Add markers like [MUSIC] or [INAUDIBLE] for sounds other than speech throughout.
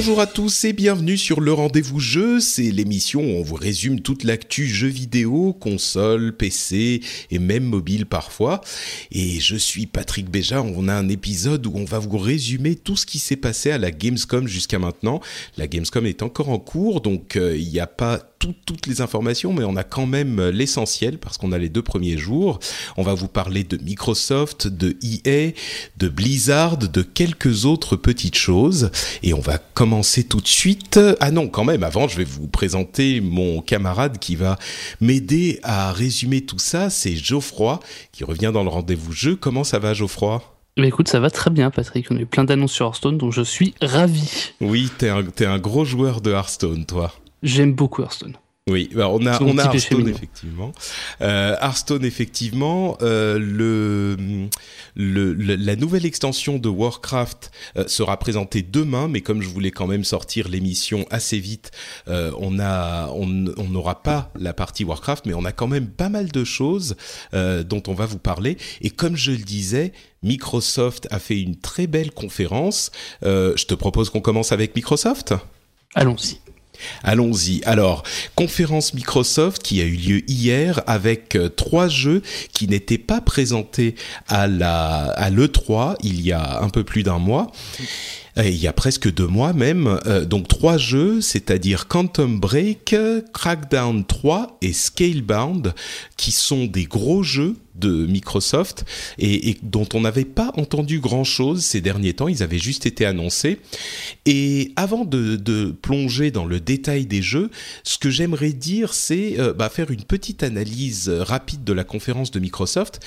Bonjour à tous et bienvenue sur le rendez-vous jeu. C'est l'émission où on vous résume toute l'actu jeux vidéo, console, PC et même mobile parfois. Et je suis Patrick Béja. On a un épisode où on va vous résumer tout ce qui s'est passé à la Gamescom jusqu'à maintenant. La Gamescom est encore en cours, donc euh, il n'y a pas toutes les informations, mais on a quand même l'essentiel parce qu'on a les deux premiers jours. On va vous parler de Microsoft, de EA, de Blizzard, de quelques autres petites choses. Et on va commencer tout de suite. Ah non, quand même, avant, je vais vous présenter mon camarade qui va m'aider à résumer tout ça. C'est Geoffroy qui revient dans le rendez-vous jeu. Comment ça va, Geoffroy? Écoute, ça va très bien, Patrick. On a eu plein d'annonces sur Hearthstone, donc je suis ravi. Oui, t'es un, es un gros joueur de Hearthstone, toi. J'aime beaucoup Hearthstone. Oui, bah, on a on a Hearthstone effectivement. Euh, Hearthstone effectivement, euh, le, le, la nouvelle extension de Warcraft euh, sera présentée demain, mais comme je voulais quand même sortir l'émission assez vite, euh, on a on n'aura pas la partie Warcraft, mais on a quand même pas mal de choses dont on va vous parler. Et comme je le disais, Microsoft a fait une très belle conférence. je te propose qu'on commence avec Microsoft? Allons-y. Allons-y. Alors, conférence Microsoft qui a eu lieu hier avec euh, trois jeux qui n'étaient pas présentés à la à l'E3 il y a un peu plus d'un mois. Euh, il y a presque deux mois même. Euh, donc trois jeux, c'est-à-dire Quantum Break, Crackdown 3 et Scalebound, qui sont des gros jeux de Microsoft et, dont on n'avait pas entendu grand-chose ces derniers temps. Ils avaient juste été annoncés. Et avant de, plonger dans le détail des jeux, ce que j'aimerais dire, c'est euh, bah, faire une petite analyse rapide de la conférence de Microsoft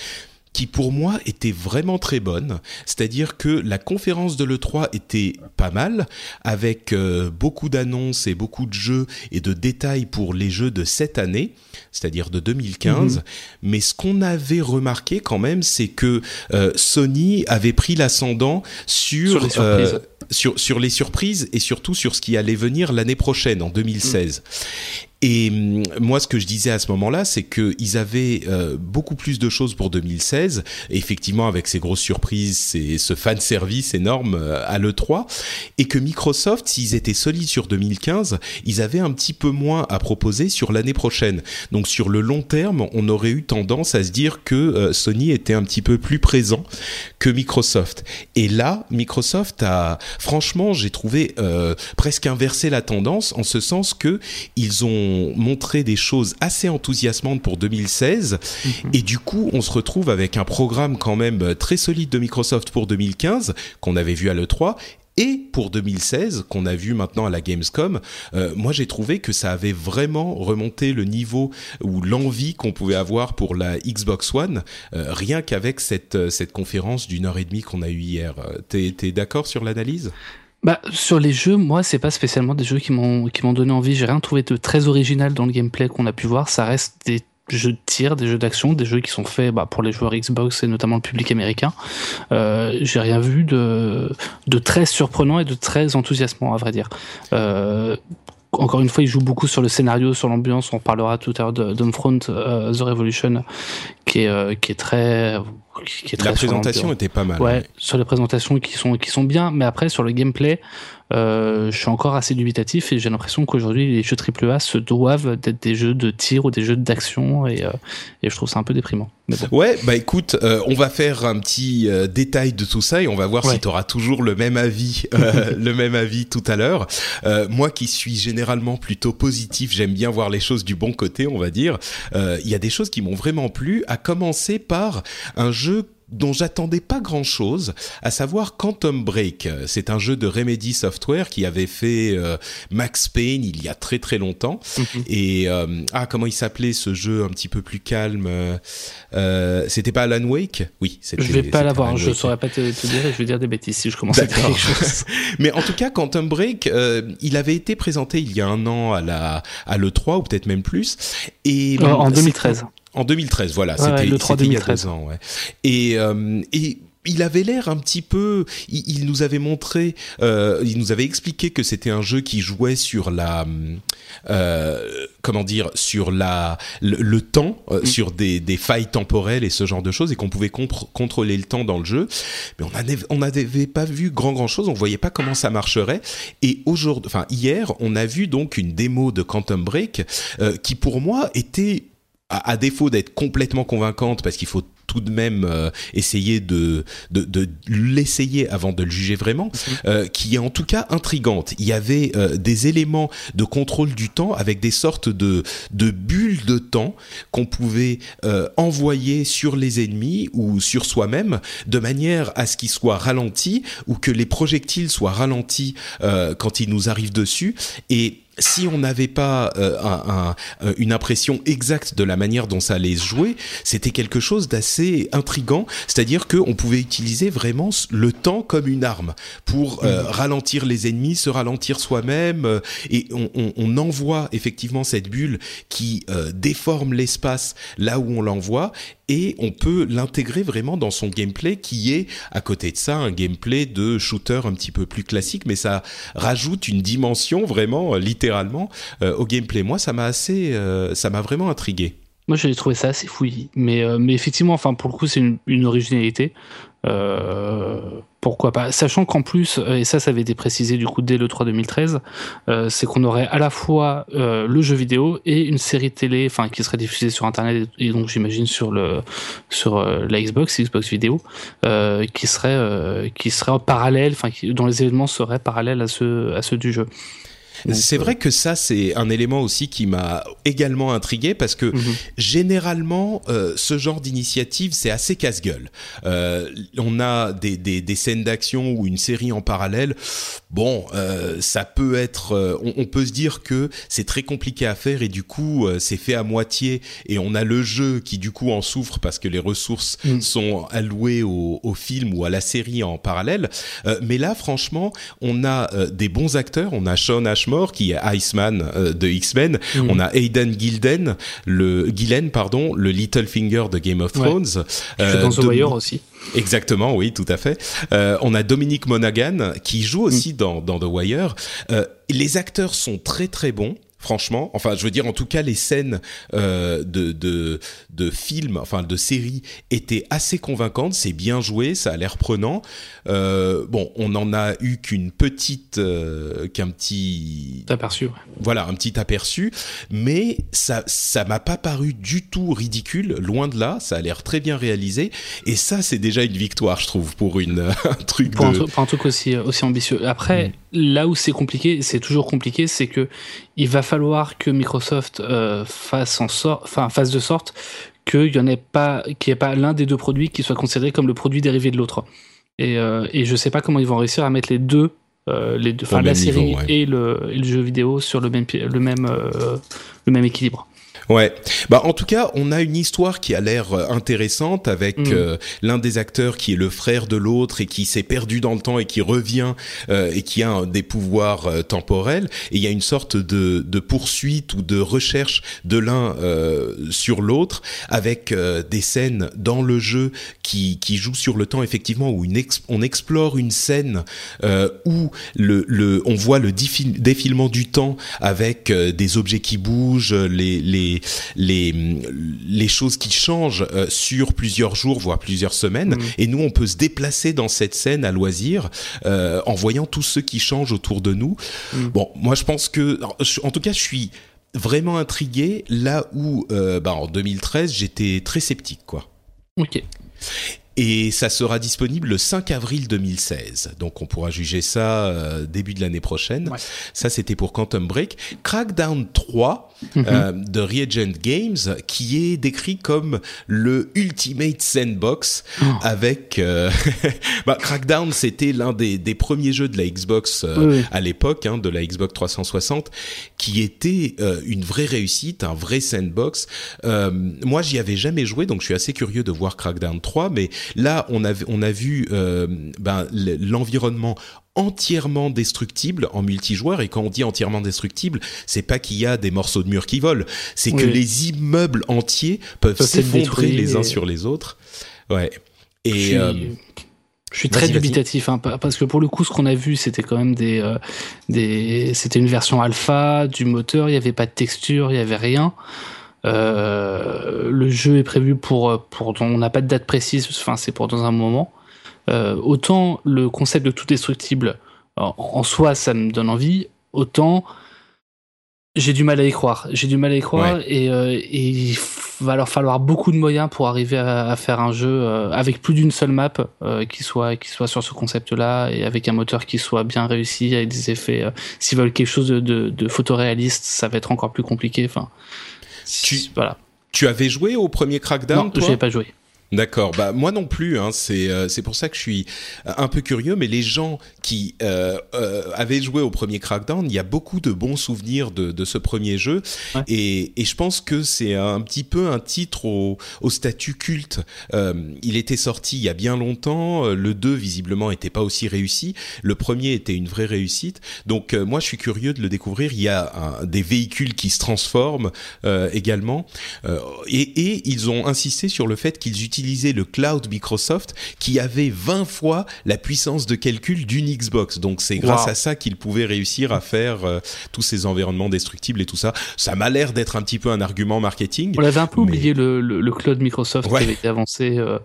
qui pour moi était vraiment très bonne. C'est-à-dire que la conférence de l'E3 était pas mal, avec euh, beaucoup d'annonces et beaucoup de jeux et de détails pour les jeux de cette année, c'est-à-dire de 2015. Mhm. Mais ce qu'on avait remarqué quand même, c'est que euh, Sony avait pris l'ascendant sur, sur, les euh, sur, sur, les surprises et surtout sur ce qui allait venir l'année prochaine, en 2016. Et hum, moi, ce que je disais à ce moment-là, c'est qu'ils avaient euh, beaucoup plus de choses pour 2016, effectivement avec ces grosses surprises, et ce fan service énorme euh, à l'E3, et que Microsoft, s'ils étaient solides sur 2015, ils avaient un petit peu moins à proposer sur l'année prochaine. Donc sur le long terme, on aurait eu tendance à se dire que euh, Sony était un petit peu plus présent que Microsoft. Et là, Microsoft a, franchement, j'ai trouvé presque inversé la tendance en ce sens que ils ont montré des choses assez enthousiasmantes pour 2016 mhm. et du coup on se retrouve avec un programme quand même très solide de Microsoft pour 2015 qu'on avait vu à l'E3 et pour 2016 qu'on a vu maintenant à la Gamescom, euh, moi j'ai trouvé que ça avait vraiment remonté le niveau ou l'envie qu'on pouvait avoir pour la Xbox One, euh, rien qu'avec cette, euh, cette conférence d'une heure et demie qu'on a eue hier. T'es es, d'accord sur l'analyse? Bah, sur les jeux, moi, c'est pas spécialement des jeux qui m'ont qui m'ont donné envie. J'ai rien trouvé de très original dans le gameplay qu'on a pu voir. Ça reste des jeux de tir, des jeux d'action, des jeux qui sont faits bah, pour les joueurs Xbox et notamment le public américain. Euh, J'ai rien vu de de très surprenant et de très enthousiasmant, à vrai dire. Euh, encore une fois, il joue beaucoup sur le scénario, sur l'ambiance. On parlera tout à l'heure de euh, The Revolution, qui est, euh, qui est très, qui est très La présentation était pas mal. Ouais, sur les présentations qui sont qui sont bien, mais après sur le gameplay, je suis encore assez dubitatif et j'ai l'impression qu'aujourd'hui les jeux AAA se doivent d'être des jeux de tir ou des jeux d'action et, euh, et je trouve ça un peu déprimant. Ouais, bah écoute, euh, on va faire un petit détail de tout ça et on va voir si tu auras toujours le même avis, [LAUGHS] le même avis tout à l'heure. moi qui suis généralement plutôt positif, j'aime bien voir les choses du bon côté, on va dire. Il y a des choses qui m'ont vraiment plu, à commencer par un jeu dont j'attendais pas grand chose, à savoir Quantum Break. C'est un jeu de Remedy Software qui avait fait euh, Max Payne il y a très très longtemps. Mhm. Et euh, ah comment il s'appelait ce jeu un petit peu plus calme euh, C'était pas Alan Wake? Oui, c'était. Je vais pas l'avoir. Je saurais pas te, dire. Je vais dire des bêtises si je commence à dire quelque chose. [LAUGHS] Mais en tout cas, Quantum Break, il avait été présenté il y a un an à la à le 3 ou peut-être même plus. Et en 2013. En 2013, voilà, c'était le 3 il y a deux ans. Ouais. Et, euh, et il avait l'air un petit peu. Il, nous avait montré, euh, il nous avait expliqué que c'était un jeu qui jouait sur la, euh, comment dire, sur la le, temps, euh, mm. sur des, des failles temporelles et ce genre de choses, et qu'on pouvait contrôler le temps dans le jeu. Mais on n'avait on n'avait pas vu grand grand chose. On voyait pas comment ça marcherait. Et aujourd'hui, enfin hier, on a vu donc une démo de Quantum Break euh, qui pour moi était à, défaut d'être complètement convaincante, parce qu'il faut tout de même euh, essayer de, de, de l'essayer avant de le juger vraiment, mhm. euh, qui est en tout cas intrigante. Il y avait euh, des éléments de contrôle du temps avec des sortes de, de bulles de temps qu'on pouvait envoyer sur les ennemis ou sur soi-même de manière à ce qu'ils soient ralentis ou que les projectiles soient ralentis quand ils nous arrivent dessus. Et si on n'avait pas un, une impression exacte de la manière dont ça allait se jouer, c'était quelque chose d'assez intrigant. C'est-à-dire qu'on pouvait utiliser vraiment le temps comme une arme pour euh, mmh. ralentir les ennemis, se ralentir soi-même, et on, on, on, envoie effectivement cette bulle qui déforme l'espace là où on l'envoie, et on peut l'intégrer vraiment dans son gameplay qui est à côté de ça un gameplay de shooter un petit peu plus classique mais ça rajoute une dimension vraiment euh, littéralement euh, au gameplay moi ça m'a assez euh, ça m'a vraiment intrigué moi j'ai trouvé ça assez fouillis. Mais mais effectivement enfin pour le coup c'est une, originalité. Euh, pourquoi pas? Sachant qu'en plus, euh, et ça, ça avait été précisé du coup dès le 3 2013, euh, c'est qu'on aurait à la fois euh, le jeu vidéo et une série télé, enfin qui serait diffusée sur Internet et donc j'imagine sur le sur euh, la Xbox, Xbox vidéo, euh, qui serait parallèle, dont les événements seraient parallèles à ceux à ceux du jeu. C'est vrai que ça, c'est un élément aussi qui m'a également intrigué parce que mhm. généralement, euh, ce genre d'initiative, c'est assez casse-gueule. Euh, on a des, des, des scènes d'action ou une série en parallèle. Bon, euh, ça peut être, euh, on, on, peut se dire que c'est très compliqué à faire et du coup, euh, c'est fait à moitié et on a le jeu qui du coup en souffre parce que les ressources mhm. sont allouées au, au, film ou à la série en parallèle. mais là, franchement, on a des bons acteurs. On a Sean Ashmore qui est Iceman euh, de X-Men. Mhm. On a Aidan Gilden, le Gillen, pardon, le Littlefinger de Game of Thrones. Euh, dans The Wire aussi. Exactement, oui, tout à fait. Euh, on a Dominic Monaghan qui joue aussi mm. dans, dans The Wire. Euh, les acteurs sont très très bons franchement. Enfin, je veux dire, en tout cas, les scènes euh, de, de, de films, enfin de séries, étaient assez convaincantes. C'est bien joué, ça a l'air prenant. Euh, bon, on n'en a eu qu'une petite, euh, qu'un petit aperçu. Voilà, un petit aperçu, mais ça, ça m'a pas paru du tout ridicule. Loin de là, ça a l'air très bien réalisé. Et ça, c'est déjà une victoire, je trouve, pour une [LAUGHS] un truc. Pour, un, truc aussi aussi ambitieux. Après, mm. Là où c'est compliqué, c'est toujours compliqué, c'est que il va falloir que Microsoft euh, fasse en sorte, enfin fasse de sorte qu'il y en ait pas, qu'il n'y ait pas l'un des deux produits qui soit considéré comme le produit dérivé de l'autre. Et, euh, et je sais pas comment ils vont réussir à mettre les deux, euh, les deux, enfin la série et, le, et, le, jeu vidéo sur le même, le même, euh, le même équilibre. Ouais. Bah en tout cas, on a une histoire qui a l'air euh, intéressante avec mm. euh, l'un des acteurs qui est le frère de l'autre et qui s'est perdu dans le temps et qui revient euh, et qui a des pouvoirs temporels. Et il y a une sorte de, de poursuite ou de recherche de l'un sur l'autre avec des scènes dans le jeu qui, qui jouent sur le temps effectivement où une on explore une scène où le, le on voit le défilement du temps avec des objets qui bougent, les, les les les les choses qui changent sur plusieurs jours voire plusieurs semaines. Mm. Et nous, on peut se déplacer dans cette scène à loisir en voyant tous ceux qui changent autour de nous. Mm. Bon, moi, je pense que, en tout cas, je suis vraiment intrigué là où, bah, en 2013, j'étais très sceptique, quoi. Ok. Et ça sera disponible le 5 avril 2016. Donc on pourra juger ça euh, début de l'année prochaine. Ça c'était pour Quantum Break. Crackdown 3 mhm. euh, de Reagent Games qui est décrit comme le ultimate sandbox oh. avec euh, [LAUGHS] bah, Crackdown c'était l'un des, des, premiers jeux de la Xbox à l'époque hein, de la Xbox 360 qui était une vraie réussite, un vrai sandbox. moi j'y avais jamais joué donc je suis assez curieux de voir Crackdown 3 mais Là, on a, on a vu euh, ben, l'environnement entièrement destructible en multijoueur. Et quand on dit entièrement destructible c'est pas qu'il y a des morceaux de mur qui volent. C'est que les immeubles entiers peuvent s'effondrer les uns sur les autres. Ouais. Et je suis, euh, très dubitatif hein, parce que pour le coup ce qu'on a vu c'était quand même des, euh, des c'était une version alpha du moteur. Il y avait pas de texture il y avait rien euh, le jeu est prévu pour, pour on n'a pas de date précise, enfin c'est pour dans un moment. Euh, autant le concept de tout destructible en, soi ça me donne envie, autant j'ai du mal à y croire. J'ai du mal à y croire et, euh, il va leur falloir beaucoup de moyens pour arriver à, faire un jeu avec plus d'une seule map qui soit qui soit sur ce concept-là et avec un moteur qui soit bien réussi avec des effets. S'ils veulent quelque chose de, de, de photoréaliste, ça va être encore plus compliqué. Enfin, tu, voilà. Tu avais joué au premier Crackdown Non, je n'ai pas joué. D'accord. Bah moi non plus. Hein. C'est euh, c'est pour ça que je suis un peu curieux. Mais les gens qui euh, euh, avaient joué au premier Crackdown, il y a beaucoup de bons souvenirs de, de ce premier jeu. Et, et je pense que c'est un petit peu un titre au, au statut culte. Euh, il était sorti il y a bien longtemps. Le 2 visiblement était pas aussi réussi. Le premier était une vraie réussite. Donc moi je suis curieux de le découvrir. Il y a un, des véhicules qui se transforment également. Et, et ils ont insisté sur le fait qu'ils utilisent le cloud Microsoft qui avait 20 fois la puissance de calcul d'une Xbox. Donc c'est grâce à ça qu'ils pouvaient réussir à faire euh, tous ces environnements destructibles et tout ça. Ça m'a l'air d'être un petit peu un argument marketing. On avait un peu oublié le, le, cloud Microsoft qui avait été avancé euh,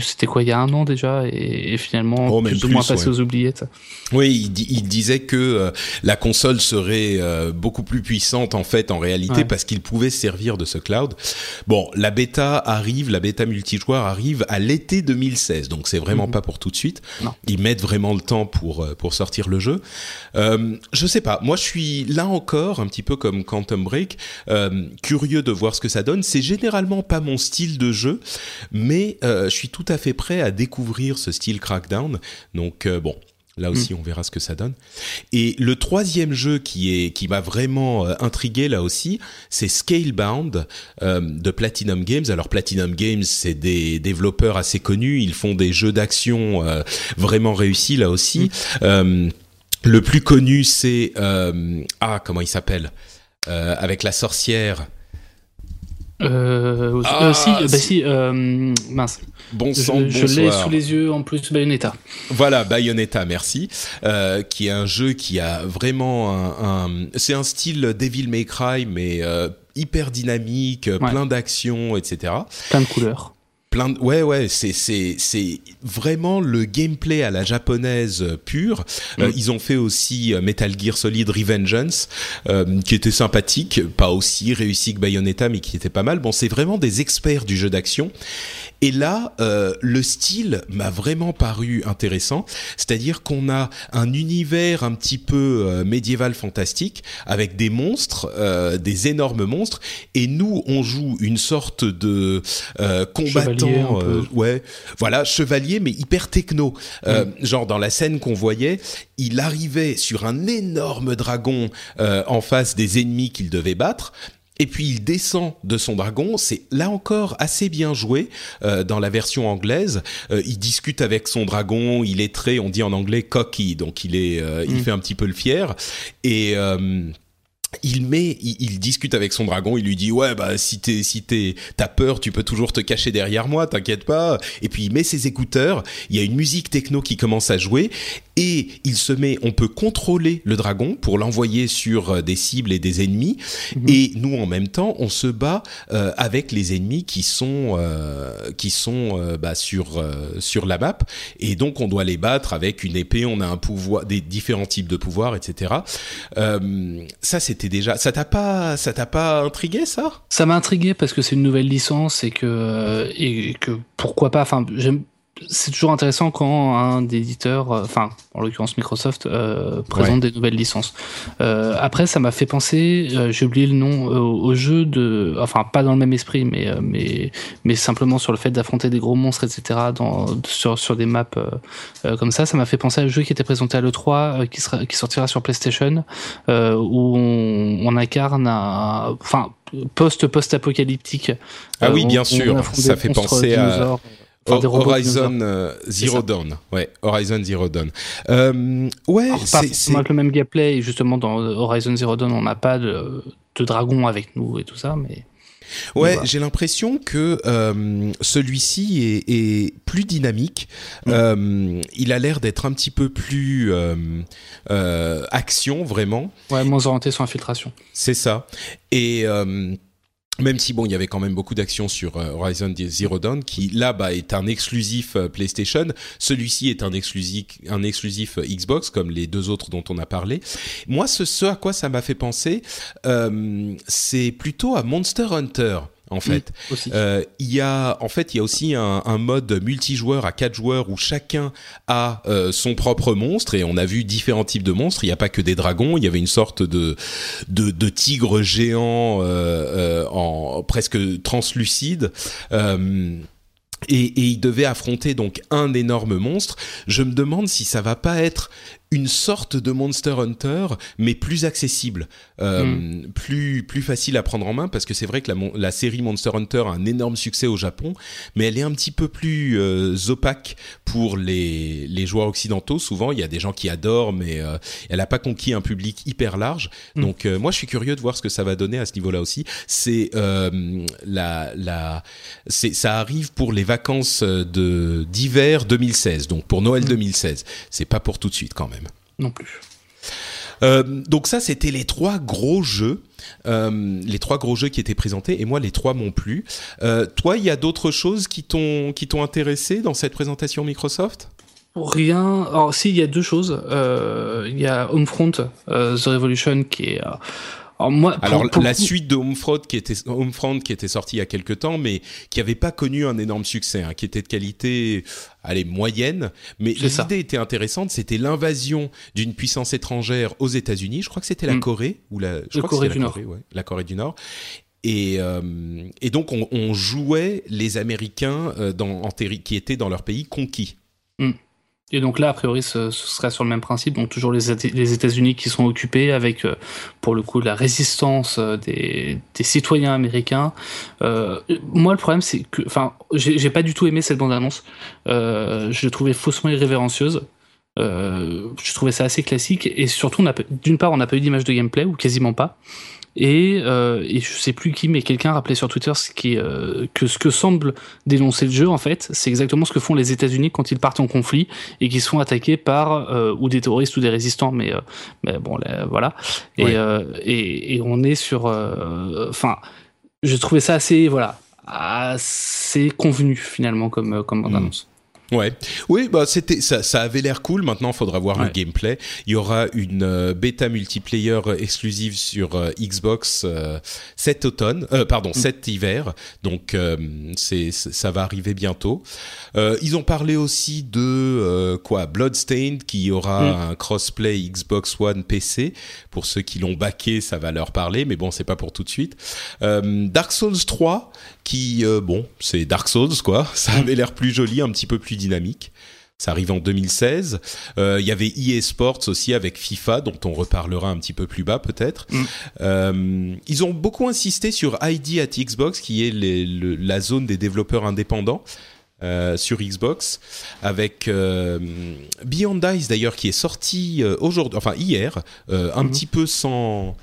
c'était quoi il y a un an déjà et, finalement oh, plus, ou moins passé aux oubliettes. Oui, il, disait que euh, la console serait euh, beaucoup plus puissante en fait en réalité parce qu'il pouvait servir de ce cloud. Bon, la bêta arrive, la bêta multijoueur arrive à l'été 2016, donc c'est vraiment mhm. pas pour tout de suite. Ils mettent vraiment le temps pour euh, pour sortir le jeu. Euh, je sais pas, moi je suis là encore un petit peu comme Quantum Break, curieux de voir ce que ça donne. C'est généralement pas mon style de jeu, mais je suis tout à fait prêt à découvrir ce style Crackdown. Donc euh, bon, Là aussi, mm. on verra ce que ça donne. Et le troisième jeu qui est qui m'a vraiment euh, intrigué là aussi, c'est Scalebound euh, de Platinum Games. Alors Platinum Games, c'est des développeurs assez connus. Ils font des jeux d'action vraiment réussis là aussi. Mm. le plus connu, c'est ah comment il s'appelle? Avec la sorcière. Euh, ah, si, bah si, euh, mince. Bon sang, je, je l'ai sous les yeux en plus, Bayonetta. Voilà, Bayonetta, merci. Euh, qui est un jeu qui a vraiment un, un c'est un style Devil May Cry, mais euh, hyper dynamique, plein d'actions, etc. Plein de couleurs ouais ouais c'est c'est c'est vraiment le gameplay à la japonaise euh, pure. Euh, mm. ils ont fait aussi euh, Metal Gear Solid Revengeance qui était sympathique pas aussi réussi que Bayonetta mais qui était pas mal. Bon c'est vraiment des experts du jeu d'action et là, euh, le style m'a vraiment paru intéressant, c'est-à-dire qu'on a un univers un petit peu euh, médiéval fantastique avec des monstres, euh, des énormes monstres, et nous on joue une sorte de combattant, ouais, voilà, chevalier mais hyper techno, genre dans la scène qu'on voyait, il arrivait sur un énorme dragon en face des ennemis qu'il devait battre, et puis il descend de son dragon, c'est là encore assez bien joué euh, dans la version anglaise. Euh, il discute avec son dragon, il est très, on dit en anglais cocky, donc il est, euh, il mm. fait un petit peu le fier. Et il met, il, discute avec son dragon, il lui dit ouais bah si t'es si t'es t'as peur, tu peux toujours te cacher derrière moi, t'inquiète pas. Et puis il met ses écouteurs, il y a une musique techno qui commence à jouer et il se met, on peut contrôler le dragon pour l'envoyer sur euh, des cibles et des ennemis mhm. et nous en même temps on se bat euh, avec les ennemis qui sont euh, qui sont bah, sur sur la map et donc on doit les battre avec une épée, on a un pouvoir, des différents types de pouvoirs, etc. ça c'était déjà. Ça t'a pas, ça t'a pas intrigué ça? Ça m'a intrigué parce que c'est une nouvelle licence et que et que pourquoi pas. Enfin, j'aime c'est toujours intéressant quand un éditeur, euh, enfin en l'occurrence Microsoft, euh, présente des nouvelles licences. Euh, après, ça m'a fait penser, euh, j'ai oublié le nom, au jeu de, enfin pas dans le même esprit, mais mais mais simplement sur le fait d'affronter des gros monstres, etc. Dans sur sur des maps comme ça, ça m'a fait penser à un jeu qui était présenté à l'E3, qui sera qui sortira sur PlayStation, où on, on incarne un, enfin post post apocalyptique. Ah oui, bien sûr, ça fait penser à. Horizon euh, Zero Dawn, ouais, Horizon Zero Dawn. Euh, ouais, c'est le même gameplay. justement, dans Horizon Zero Dawn, on n'a pas de, de dragon avec nous et tout ça, mais. Ouais, j'ai l'impression que euh, celui-ci est, est, plus dynamique. Mm. Euh, il a l'air d'être un petit peu plus euh, euh, action, vraiment. Ouais, moins orienté sur infiltration. C'est ça. Et euh, même si bon, il y avait quand même beaucoup d'actions sur euh, Horizon Zero Dawn, qui là bah est un exclusif euh, PlayStation. Celui-ci est un exclusif, un exclusif euh, Xbox, comme les deux autres dont on a parlé. Moi, ce, ce à quoi ça m'a fait penser, c'est plutôt à Monster Hunter en fait. Euh, il y a en fait il y a aussi un, mode multijoueur à quatre joueurs où chacun a euh, son propre monstre et on a vu différents types de monstres. Il n'y a pas que des dragons. Il y avait une sorte de de, de tigre géant euh, en presque translucide. Et, et, il devait affronter donc un énorme monstre. Je me demande si ça va pas être une sorte de Monster Hunter, mais plus accessible, euh, hmm. plus plus facile à prendre en main, parce que c'est vrai que la, la, série Monster Hunter a un énorme succès au Japon, mais elle est un petit peu plus euh, opaque pour les, les joueurs occidentaux. Souvent, il y a des gens qui adorent, mais euh, elle n'a pas conquis un public hyper large. Hmm. Donc, moi, je suis curieux de voir ce que ça va donner à ce niveau-là aussi. C'est la la ça arrive pour les vacances de d'hiver 2016, donc pour Noël 2016. Hmm. C'est pas pour tout de suite quand même non plus. Euh, donc ça, c'était les trois gros jeux, euh, les trois gros jeux qui étaient présentés, et moi, les trois m'ont plu. Euh, toi, il y a d'autres choses qui t'ont qui t'ont intéressé dans cette présentation Microsoft? Rien. Alors, si, il y a deux choses. Il y a Homefront, The Revolution, qui est alors, moi, Alors la suite de Homefront qui était Homefront qui était sortie il y a quelques temps, mais qui avait pas connu un énorme succès, hein, qui était de qualité, allez moyenne, mais l'idée était intéressante. C'était l'invasion d'une puissance étrangère aux États-Unis. Je crois que c'était la mm. Corée ou la, je crois Corée du Nord. ouais, la Corée du Nord. Et, euh, et donc on, on, jouait les Américains euh, dans, en qui étaient dans leur pays conquis. Mm. Et donc là, a priori, ce, serait sur le même principe, donc toujours les, États-Unis qui sont occupés avec, euh, pour le coup, la résistance euh, des, citoyens américains. Euh, moi, le problème, c'est que, enfin, j'ai pas du tout aimé cette bande-annonce. Je l'ai trouvée faussement irrévérencieuse. Je trouvais ça assez classique et surtout, d'une part, on n'a pas eu d'image de gameplay ou quasiment pas. Et, euh, et je sais plus qui, mais quelqu'un rappelait sur Twitter ce qui, euh, que ce que semble dénoncer le jeu, en fait, c'est exactement ce que font les États-Unis quand ils partent en conflit et qu'ils sont attaqués par euh, ou des terroristes ou des résistants. Mais, euh, mais bon, voilà. Et, euh, et, et, on est sur. Enfin, je trouvais ça assez, voilà, assez convenu finalement comme, comme bande annonce. Ouais, oui, bah c'était ça, ça avait l'air cool. Maintenant, il faudra voir le gameplay. Il y aura une euh, bêta multiplayer exclusive sur euh, Xbox euh, cet automne, pardon, mm. cet hiver. Donc c'est ça va arriver bientôt. ils ont parlé aussi de quoi Bloodstained qui aura mm. un crossplay Xbox One PC. Pour ceux qui l'ont baqué, ça va leur parler, mais bon, c'est pas pour tout de suite. Dark Souls 3 qui bon, c'est Dark Souls quoi. [LAUGHS] Ça avait l'air plus joli, un petit peu plus dynamique. Ça arrive en 2016. Euh, il y avait EA Sports aussi avec FIFA, dont on reparlera un petit peu plus bas peut-être. Mm. Euh, ils ont beaucoup insisté sur ID at Xbox, qui est la zone des développeurs indépendants. Euh, sur Xbox avec Beyond Ice d'ailleurs qui est sorti aujourd'hui enfin hier un mm-hmm. petit peu sans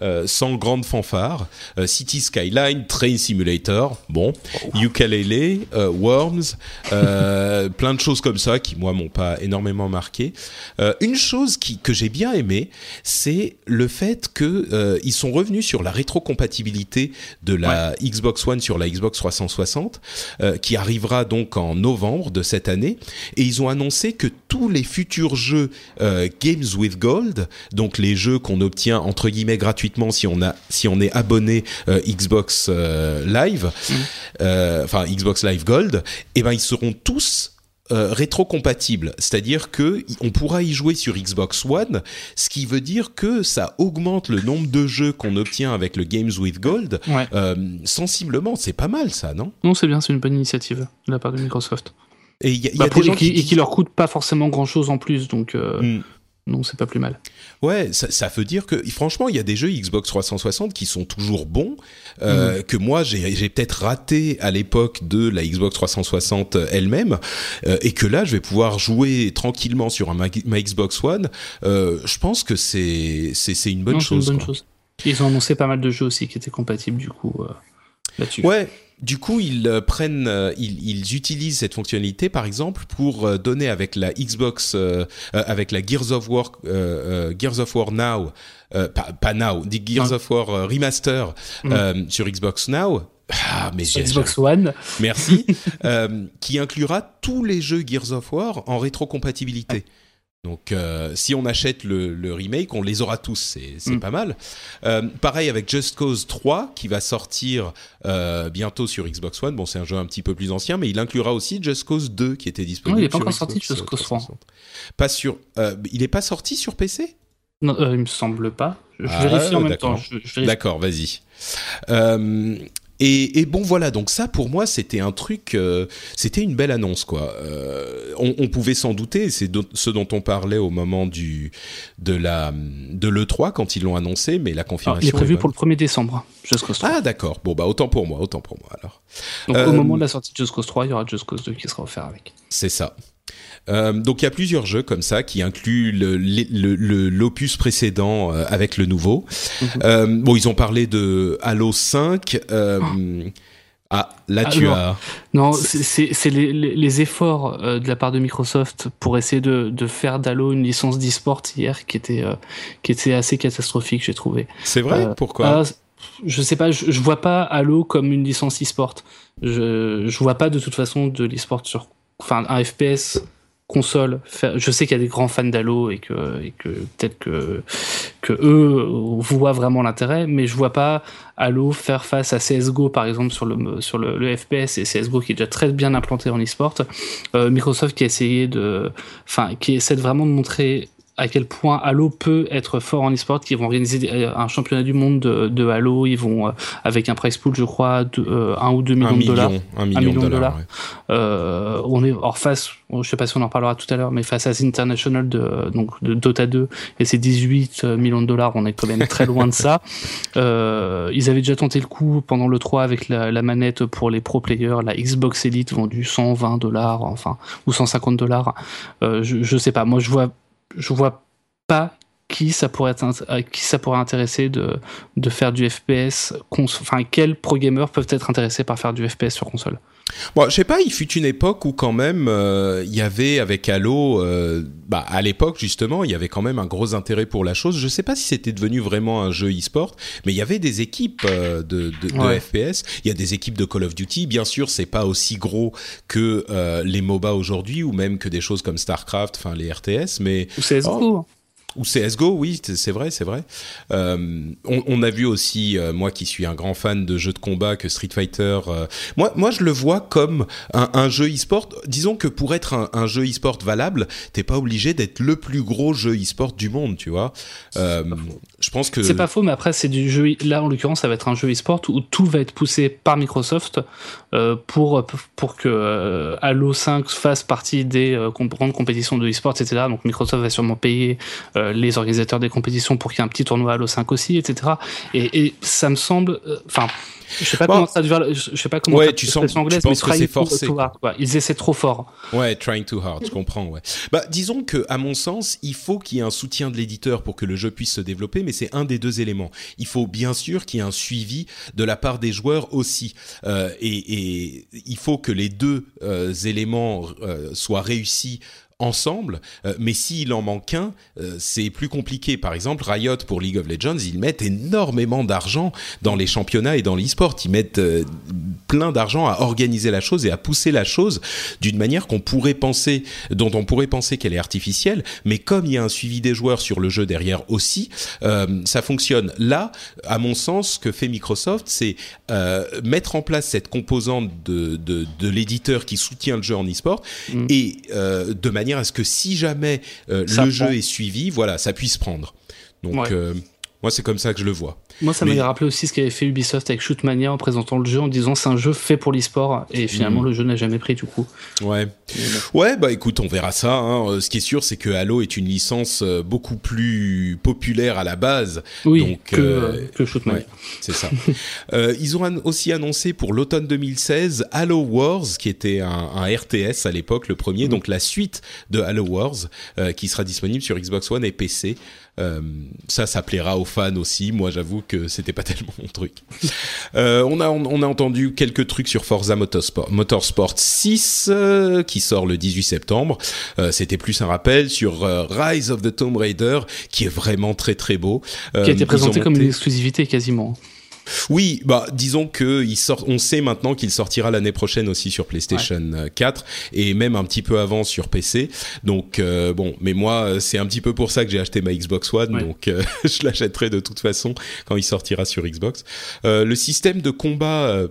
Euh, sans grande fanfare. Euh, City Skyline, Train Simulator, bon, Ukulele, euh, Worms, plein de choses comme ça qui moi m'ont pas énormément marqué. une chose qui, que j'ai bien aimé, c'est le fait que ils sont revenus sur la rétrocompatibilité de la Xbox One sur la Xbox 360, qui arrivera donc en novembre de cette année, et ils ont annoncé que tous les futurs jeux Games with Gold, donc les jeux qu'on obtient entre guillemets gratuitement si on a si on est abonné euh, Xbox euh, Live, mm. euh, enfin Xbox Live Gold, et eh ben ils seront tous rétrocompatibles, c'est-à-dire que on pourra y jouer sur Xbox One, ce qui veut dire que ça augmente le nombre de jeux qu'on obtient avec le Games with Gold sensiblement. C'est pas mal ça, non? Non, c'est bien, c'est une bonne initiative de la part de Microsoft. Et, y a, y a bah, des gens qui, et qui leur coûte pas forcément grand-chose en plus, donc. Mm non, c'est pas plus mal. Ouais, ça, veut dire que franchement, il y a des jeux Xbox 360 qui sont toujours bons, euh, mhm. que moi j'ai peut-être raté à l'époque de la Xbox 360 elle-même, euh, et que là je vais pouvoir jouer tranquillement sur un, ma, Xbox One. Euh, je pense que c'est c'est une bonne chose. Une bonne chose. Ils ont annoncé pas mal de jeux aussi qui étaient compatibles du coup là-dessus. Ouais, du coup, ils euh, prennent, euh, ils, utilisent cette fonctionnalité, par exemple, pour euh, donner avec la Xbox, avec la Gears of War, Gears of War Now, pas, Now, Gears of War Remaster mm. sur Xbox Now. Ah, mais Xbox One. Merci. [LAUGHS] qui inclura tous les jeux Gears of War en rétrocompatibilité. Donc, euh, si on achète le, remake, on les aura tous, c'est mm. pas mal. Euh, pareil avec Just Cause 3, qui va sortir euh, bientôt sur Xbox One. Bon, c'est un jeu un petit peu plus ancien, mais il inclura aussi Just Cause 2, qui était disponible. Non, il n'est pas encore sorti Just Cause 3. Pas sur. il n'est pas sorti sur PC Non, il me semble pas. Je, ah, vérifie en même temps. D'accord, vas-y. Et, et, bon voilà, donc ça pour moi c'était un truc, euh, c'était une belle annonce quoi. Euh, on, on, pouvait s'en douter, c'est ce dont on parlait au moment du de la de le 3 quand ils l'ont annoncé, mais la confirmation. il est prévu pour le 1er décembre. Just Cause 3. Ah d'accord, bon bah autant pour moi, autant pour moi alors. Donc au euh, moment de la sortie de Just Cause 3, il y aura Just Cause 2 qui sera offert avec. C'est ça. Euh, donc il y a plusieurs jeux comme ça qui incluent l'opus précédent euh, avec le nouveau. Mhm. Euh, bon, ils ont parlé de Halo 5. Ah, là ah, tu as. Non, c'est les, les, efforts de la part de Microsoft pour essayer de, de faire d'Halo une licence d'e-sport hier qui était, qui était assez catastrophique, j'ai trouvé. C'est vrai? Pourquoi? ah, je sais pas, je, je, vois pas Halo comme une licence e-sport. Je, je vois pas de toute façon de l'e-sport sur. Enfin, un FPS console. Je sais qu'il y a des grands fans d'Halo et que, peut-être que, que eux voient vraiment l'intérêt, mais je vois pas Halo faire face à CSGO par exemple sur le, sur le, FPS et CSGO qui est déjà très bien implanté en e-sport. Euh, Microsoft qui a essayé de, enfin, qui essaie vraiment de montrer à quel point Halo peut être fort en e-sport, qui vont organiser euh, un championnat du monde de, Halo, ils vont euh, avec un price pool, je crois, de, euh, 1 ou 2 millions de dollars. Un million, de dollars. Euh, on est hors face, je sais pas si on en parlera tout à l'heure, mais face à International de, donc, de Dota 2 et ses 18 millions de dollars, on est quand même très loin de ça. [LAUGHS] ils avaient déjà tenté le coup pendant le 3 avec la, la manette pour les pro players, la Xbox Elite vendue 120 dollars, enfin, ou 150 dollars. je, je sais pas, moi je vois je vois pas qui ça pourrait être, euh, qui ça pourrait intéresser de, de faire du FPS enfin quels pro gamers peuvent être intéressés par faire du FPS sur console? Bon, je sais pas, il fut une époque où quand même euh, il y avait avec Halo, euh, bah à l'époque justement, il y avait quand même un gros intérêt pour la chose. Je sais pas si c'était devenu vraiment un jeu e-sport, mais il y avait des équipes de, de, de FPS. Il y a des équipes de Call of Duty. Bien sûr, c'est pas aussi gros que les MOBA aujourd'hui ou même que des choses comme Starcraft, enfin les RTS, mais ou CS:GO. Ou CSGO, oui, c'est vrai, c'est vrai. Euh, on, a vu aussi, euh, moi qui suis un grand fan de jeux de combat, que Street Fighter, euh, moi, moi je le vois comme un, jeu e-sport. Disons que pour être un, jeu e-sport valable, t'es pas obligé d'être le plus gros jeu e-sport du monde, tu vois. Je pense que c'est pas faux, mais après c'est du jeu. Là, en l'occurrence, ça va être un jeu e-sport où tout va être poussé par Microsoft pour pour que Halo 5 fasse partie des grandes compétitions de e-sport, etc. Donc Microsoft va sûrement payer les organisateurs des compétitions pour qu'il y ait un petit tournoi Halo 5 aussi, etc. Et, et ça me semble, enfin. Je sais pas comment ça devient, je sais pas comment ouais, tu sens, anglaise, tu mais que c'est forcé. Ils essaient trop fort. Ouais, trying too hard, je comprends, ouais. Bah, disons que, à mon sens, il faut qu'il y ait un soutien de l'éditeur pour que le jeu puisse se développer, mais c'est un des deux éléments. Il faut bien sûr qu'il y ait un suivi de la part des joueurs aussi. Euh, et, il faut que les deux euh, éléments euh, soient réussis ensemble, euh, mais s'il en manque un, euh, c'est plus compliqué. Par exemple, Riot pour League of Legends, ils mettent énormément d'argent dans les championnats et dans l'e-sport. Ils mettent euh, plein d'argent à organiser la chose et à pousser la chose d'une manière qu'on pourrait penser, dont on pourrait penser qu'elle est artificielle, mais comme il y a un suivi des joueurs sur le jeu derrière aussi, ça fonctionne. Là, à mon sens, ce que fait Microsoft, c'est mettre en place cette composante de, de, de l'éditeur qui soutient le jeu en e-sport mm. et de manière à ce que si jamais euh, le jeu est suivi, voilà, ça puisse prendre. Donc, euh, moi, c'est comme ça que je le vois. Moi, ça m'a rappelé aussi ce qu'avait fait Ubisoft avec Shootmania en présentant le jeu en disant c'est un jeu fait pour l'e-sport et finalement mm. le jeu n'a jamais pris du coup. Ouais. Ouais, bah écoute, on verra ça. Hein. Euh, ce qui est sûr, c'est que Halo est une licence euh, beaucoup plus populaire à la base. Oui, donc, que, euh, que Shootmania. c'est ça. [LAUGHS] euh, ils ont aussi annoncé pour l'automne 2016 Halo Wars, qui était un, un RTS à l'époque, le premier, mm. donc la suite de Halo Wars, qui sera disponible sur Xbox One et PC. Euh, ça, ça plaira aux fans aussi. Moi, j'avoue que c'était pas [LAUGHS] tellement mon truc. Euh, on a on, a entendu quelques trucs sur Forza Motorsport, Motorsport 6 euh, qui sort le 18 septembre. Euh, c'était plus un rappel sur euh, Rise of the Tomb Raider qui est vraiment très très beau. qui a été présenté comme une exclusivité quasiment. Oui, bah disons que il sort, on sait maintenant qu'il sortira l'année prochaine aussi sur PlayStation 4 euh, et même un petit peu avant sur PC. Donc euh, bon, mais moi c'est un petit peu pour ça que j'ai acheté ma Xbox One, donc euh, [LAUGHS] je l'achèterai de toute façon quand il sortira sur Xbox. le système de combat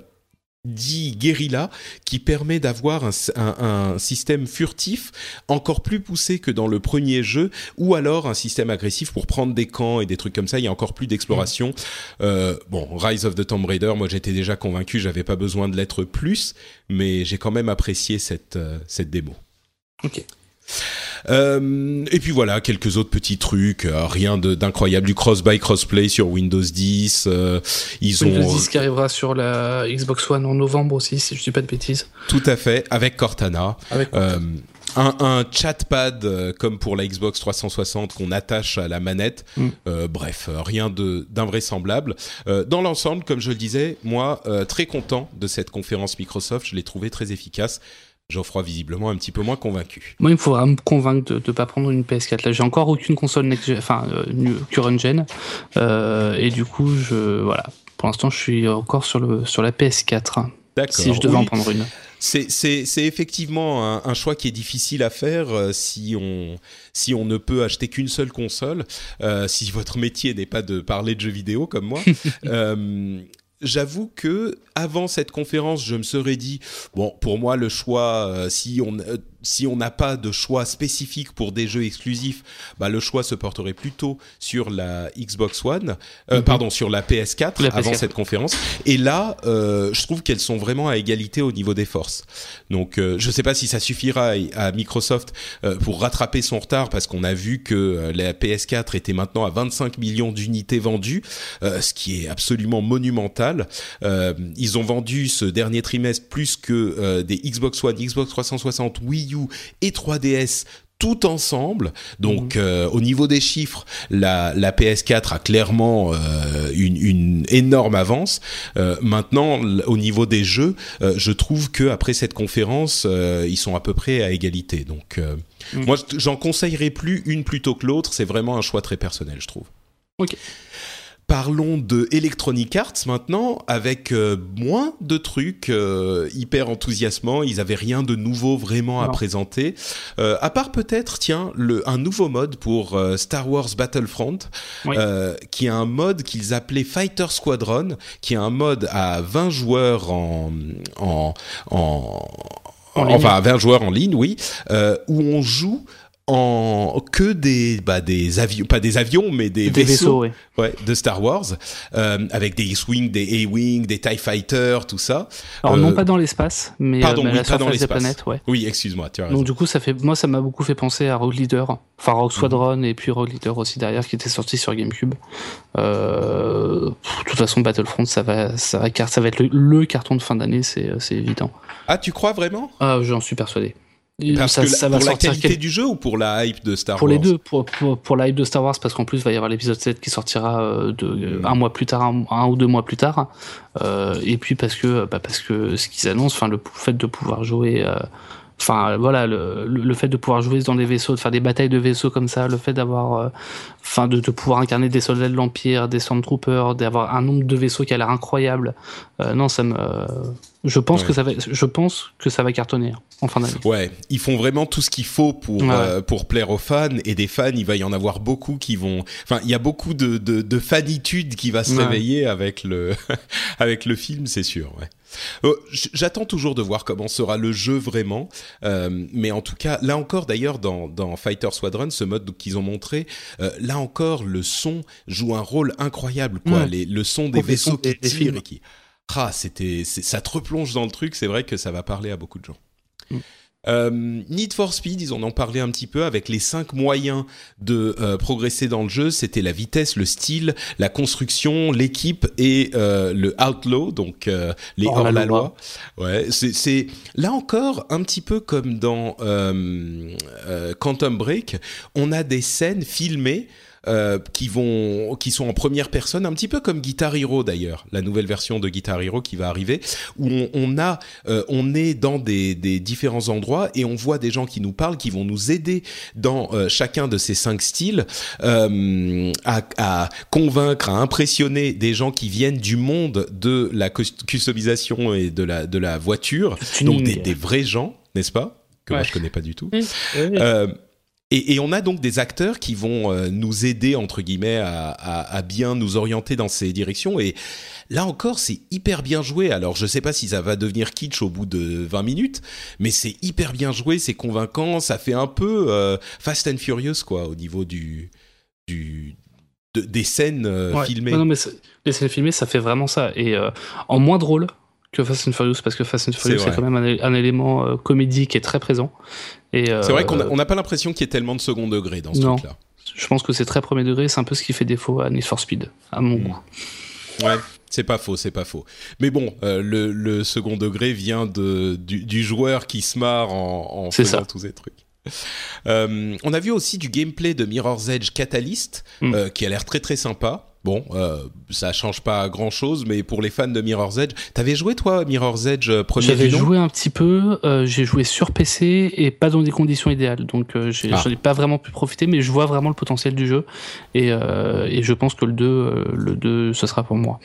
dit guérilla qui permet d'avoir un, système furtif encore plus poussé que dans le premier jeu ou alors un système agressif pour prendre des camps et des trucs comme ça. Il y a encore plus d'exploration. Euh, bon Rise of the Tomb Raider moi j'étais déjà convaincu j'avais pas besoin de l'être plus mais j'ai quand même apprécié cette euh, cette démo. Ok euh, et puis voilà, quelques autres petits trucs, euh, rien d'incroyable, du cross-buy, cross-play sur Windows 10. Euh, ils Windows 10 qui arrivera sur la Xbox One en novembre aussi, si je dis pas de bêtises. Tout à fait, avec Cortana. Avec Cortana. Un, un, chatpad comme pour la Xbox 360 qu'on attache à la manette. Mm. Euh, bref, rien d'invraisemblable. Euh, dans l'ensemble, comme je le disais, moi, très content de cette conférence Microsoft. Je l'ai trouvé très efficace. Geoffroy visiblement un petit peu moins convaincu. Moi, il me faudra me convaincre de ne pas prendre une PS4. Là, j'ai encore aucune console next enfin euh, current gen, euh, et du coup, je voilà. Pour l'instant, je suis encore sur le sur la PS4. D'accord. Si je devais en prendre une. C'est effectivement un, un, choix qui est difficile à faire euh, si on si on ne peut acheter qu'une seule console, euh, si votre métier n'est pas de parler de jeux vidéo comme moi. [LAUGHS] J'avoue que avant cette conférence, je me serais dit bon, pour moi le choix, euh, si on euh, si on n'a pas de choix spécifique pour des jeux exclusifs, bah, le choix se porterait plutôt sur la Xbox One, euh, mhm. pardon, sur la PS4 avant cette conférence. Et là, euh, je trouve qu'elles sont vraiment à égalité au niveau des forces. Donc, euh, je ne sais pas si ça suffira à, Microsoft euh, pour rattraper son retard, parce qu'on a vu que euh, la PS4 était maintenant à 25 millions d'unités vendues, ce qui est absolument monumental. ils ont vendu ce dernier trimestre plus que des Xbox One, Xbox 360, Wii U et 3DS tout ensemble. Donc mhm. euh, au niveau des chiffres, la, la PS4 a clairement euh, une, une, énorme avance. Euh, maintenant, au niveau des jeux, je trouve que après cette conférence, ils sont à peu près à égalité. Donc mhm. moi, j'en conseillerais plus une plutôt que l'autre. C'est vraiment un choix très personnel, je trouve. Ok. Parlons de Electronic Arts maintenant, avec euh, moins de trucs euh, hyper enthousiasmants. Ils avaient rien de nouveau vraiment à présenter, euh, à part peut-être, tiens, le, un nouveau mode pour Star Wars Battlefront, qui est un mode qu'ils appelaient Fighter Squadron, qui est un mode à 20 joueurs en, en, en, enfin 20 joueurs en ligne, oui, où on joue en que des bah, des avions, pas des avions, mais des, Des vaisseaux, vaisseaux, ouais. ouais, de Star Wars, euh, avec des X-wing, des A-wing, des Tie Fighter, tout ça. Alors Euh, non pas dans l'espace, mais, pardon, euh, mais oui, la pas dans l'espace. planètes, ouais. Oui, excuse-moi, tu as raison. Donc du coup, ça fait, moi, ça m'a beaucoup fait penser à Rogue Leader, enfin Rogue Squadron et puis Rogue Leader aussi derrière, qui était sorti sur GameCube. Euh, pff, de toute façon, Battlefront, ça va, ça va, car ça va être le, le carton de fin d'année, c'est, c'est évident. Ah, tu crois vraiment? Ah, j'en suis persuadé. Et Parce ça, que la- ça va pour la qualité quel- du jeu ou pour la hype de Star pour Wars les deux, pour, pour, pour la hype de Star Wars, parce qu'en plus, il va y avoir l'épisode 7 qui sortira euh, de, Mm. un mois plus tard, un, un ou deux mois plus tard. Euh, et puis parce que, bah, parce que ce qu'ils annoncent, enfin, le fait de pouvoir jouer, euh, enfin, voilà, le, le, fait de pouvoir jouer dans des vaisseaux, de faire des batailles de vaisseaux comme ça, le fait d'avoir, euh, enfin, de, de pouvoir incarner des soldats de l'Empire, des Stormtroopers, d'avoir un nombre de vaisseaux qui a l'air incroyable. Euh, non, ça me, je pense Ouais. que ça va, je pense que ça va cartonner en fin d'année. Ouais, ils font vraiment tout ce qu'il faut pour Ouais. euh, pour plaire aux fans et des fans, il va y en avoir beaucoup qui vont. Enfin, il y a beaucoup de de, de fanitude qui va se Ouais. réveiller avec le [LAUGHS] avec le film, c'est sûr. Ouais. Euh, J'attends toujours de voir comment sera le jeu vraiment, euh, mais en tout cas, là encore, d'ailleurs, dans, dans Fighter Squadron, ce mode qu'ils ont montré, euh, là encore, le son joue un rôle incroyable, quoi. Les, le son des vaisseaux qui tirent et qui, ah, c'était, ça te replonge dans le truc. C'est vrai que ça va parler à beaucoup de gens. Mm. Euh, Need for Speed, ils en ont parlé un petit peu avec les cinq moyens de euh, progresser dans le jeu. C'était la vitesse, le style, la construction, l'équipe et euh, le outlaw, donc les hors la loi. Ouais, c'est là encore un petit peu comme dans Quantum Break. On a des scènes filmées. Euh, qui vont, qui sont en première personne, un petit peu comme Guitar Hero d'ailleurs, la nouvelle version de Guitar Hero qui va arriver, où on, on a, euh, on est dans des, des différents endroits et on voit des gens qui nous parlent, qui vont nous aider dans euh, chacun de ces cinq styles euh, à, à convaincre, à impressionner des gens qui viennent du monde de la cus- customisation et de la de la voiture, donc des, des vrais gens, n'est-ce pas? Que moi je connais pas du tout. Oui. Euh, et, et on a donc des acteurs qui vont euh, nous aider entre guillemets à, à- à bien nous orienter dans ces directions. Et là encore, c'est hyper bien joué. Alors je sais pas si ça va devenir kitsch au bout de 20 minutes, mais c'est hyper bien joué, c'est convaincant. Ça fait un peu euh, Fast and Furious quoi au niveau du du de- des scènes euh, Ouais. filmées. Non, mais les scènes filmées, ça fait vraiment ça. Et euh, en moins drôle que Fast and Furious, parce que Fast and Furious, c'est quand même un, élément euh, comédie qui est très présent. Et, euh, C'est vrai qu'on n'a pas l'impression qu'il y ait tellement de second degré dans ce Non. truc-là. Je pense que c'est très premier degré, c'est un peu ce qui fait défaut à Need for Speed, à mon Mm. goût. Ouais, c'est pas faux, c'est pas faux. Mais bon, euh, le, le second degré vient de, du, du joueur qui se marre en, en faisant ça. tous ces trucs. Euh, on a vu aussi du gameplay de Mirror's Edge Catalyst, Mm. euh, qui a l'air très très sympa. Bon, euh, ça change pas grand chose, mais pour les fans de Mirror's Edge, t'avais joué toi Mirror's Edge euh, premier J'avais joué un petit peu, euh, j'ai joué sur PC et pas dans des conditions idéales, donc euh, Ah. j'en ai pas vraiment pu profiter, mais je vois vraiment le potentiel du jeu et, et je pense que le 2, le 2, ce sera pour moi.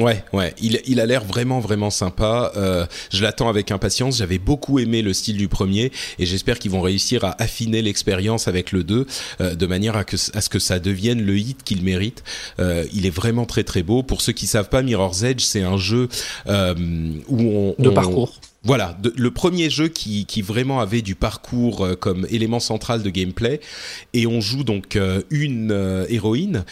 Ouais, ouais, il, il a l'air vraiment vraiment sympa. Euh, je l'attends avec impatience. J'avais beaucoup aimé le style du premier et j'espère qu'ils vont réussir à affiner l'expérience avec le 2 euh, de manière à, que, à ce que ça devienne le hit qu'il mérite. Euh, il est vraiment très très beau. Pour ceux qui savent pas, Mirror's Edge, c'est un jeu euh, où on De on- parcours. Voilà, le premier jeu qui, qui vraiment avait du parcours euh, comme élément central de gameplay, et on joue donc euh, une euh, héroïne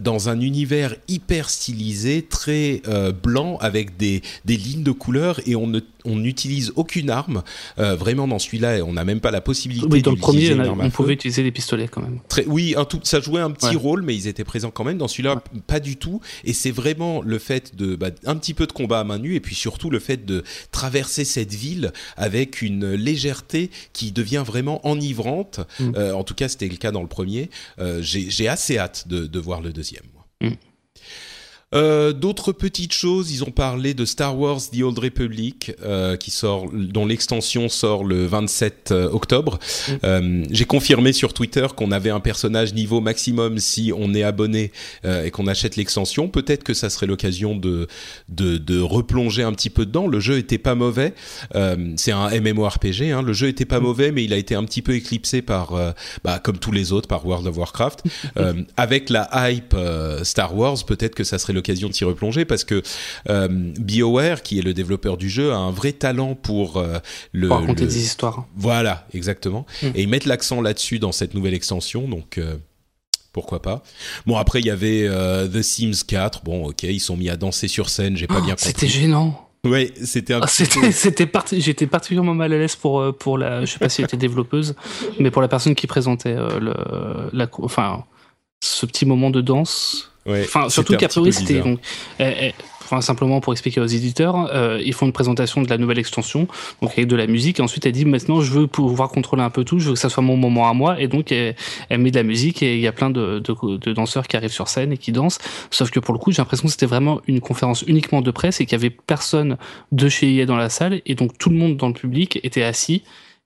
dans un univers hyper stylisé, très blanc avec des, des lignes de couleurs, et on ne on n'utilise aucune arme. Euh, vraiment dans celui-là, on n'a même pas la possibilité Oui, dans le premier, on, pouvait utiliser les pistolets quand même. Très, oui, un tout, ça jouait un petit Ouais. rôle, mais ils étaient présents quand même. Dans celui-là, pas du tout. Et c'est vraiment le fait de, bah, un petit peu de combat à main nue, et puis surtout le fait de traverser cette ville avec une légèreté qui devient vraiment enivrante. Mm. Euh, en tout cas, c'était le cas dans le premier. Euh, J'ai assez hâte de, de voir le deuxième. moi. Mm. Euh, D'autres petites choses, ils ont parlé de Star Wars The Old Republic, euh, qui sort, dont l'extension sort le 27 euh, octobre. Mm. Euh, J'ai confirmé sur Twitter qu'on avait un personnage niveau maximum si on est abonné et qu'on achète l'extension. Peut-être que ça serait l'occasion de, de de replonger un petit peu dedans. Le jeu était pas mauvais. C'est un MMORPG. Hein. Le jeu était pas Mm. mauvais, mais il a été un petit peu éclipsé par, bah, comme tous les autres, par World of Warcraft. [LAUGHS] Avec la hype Star Wars, peut-être que ça serait l'occasion l'occasion de s'y replonger parce que euh, BioWare, qui est le développeur du jeu, a un vrai talent pour euh, le Pour raconter le- des histoires. Voilà, exactement. Mm. Et ils mettent l'accent là-dessus dans cette nouvelle extension, donc euh, pourquoi pas. Bon, après, il y avait The Sims 4. Bon, ok, ils sont mis à danser sur scène, j'ai pas Oh, bien C'était compris. gênant. Ouais, c'était un Ah, C'était, [LAUGHS] c'était j'étais particulièrement mal à l'aise pour, pour la, je sais pas si elle était développeuse, mais pour la personne qui présentait euh, le, la, enfin, ce petit moment de danse. Ouais, Enfin, surtout qu'a priori, c'était eh, eh, enfin, simplement pour expliquer aux éditeurs, euh, ils font une présentation de la nouvelle extension, donc avec de la musique, et ensuite elle dit maintenant je veux pouvoir contrôler un peu tout, je veux que ça soit mon moment à moi, et donc elle, elle met de la musique et il y a plein de, de, de danseurs qui arrivent sur scène et qui dansent. Sauf que pour le coup, j'ai l'impression que c'était vraiment une conférence uniquement de presse et qu'il y avait personne de chez EA dans la salle, et donc tout le monde dans le public était assis.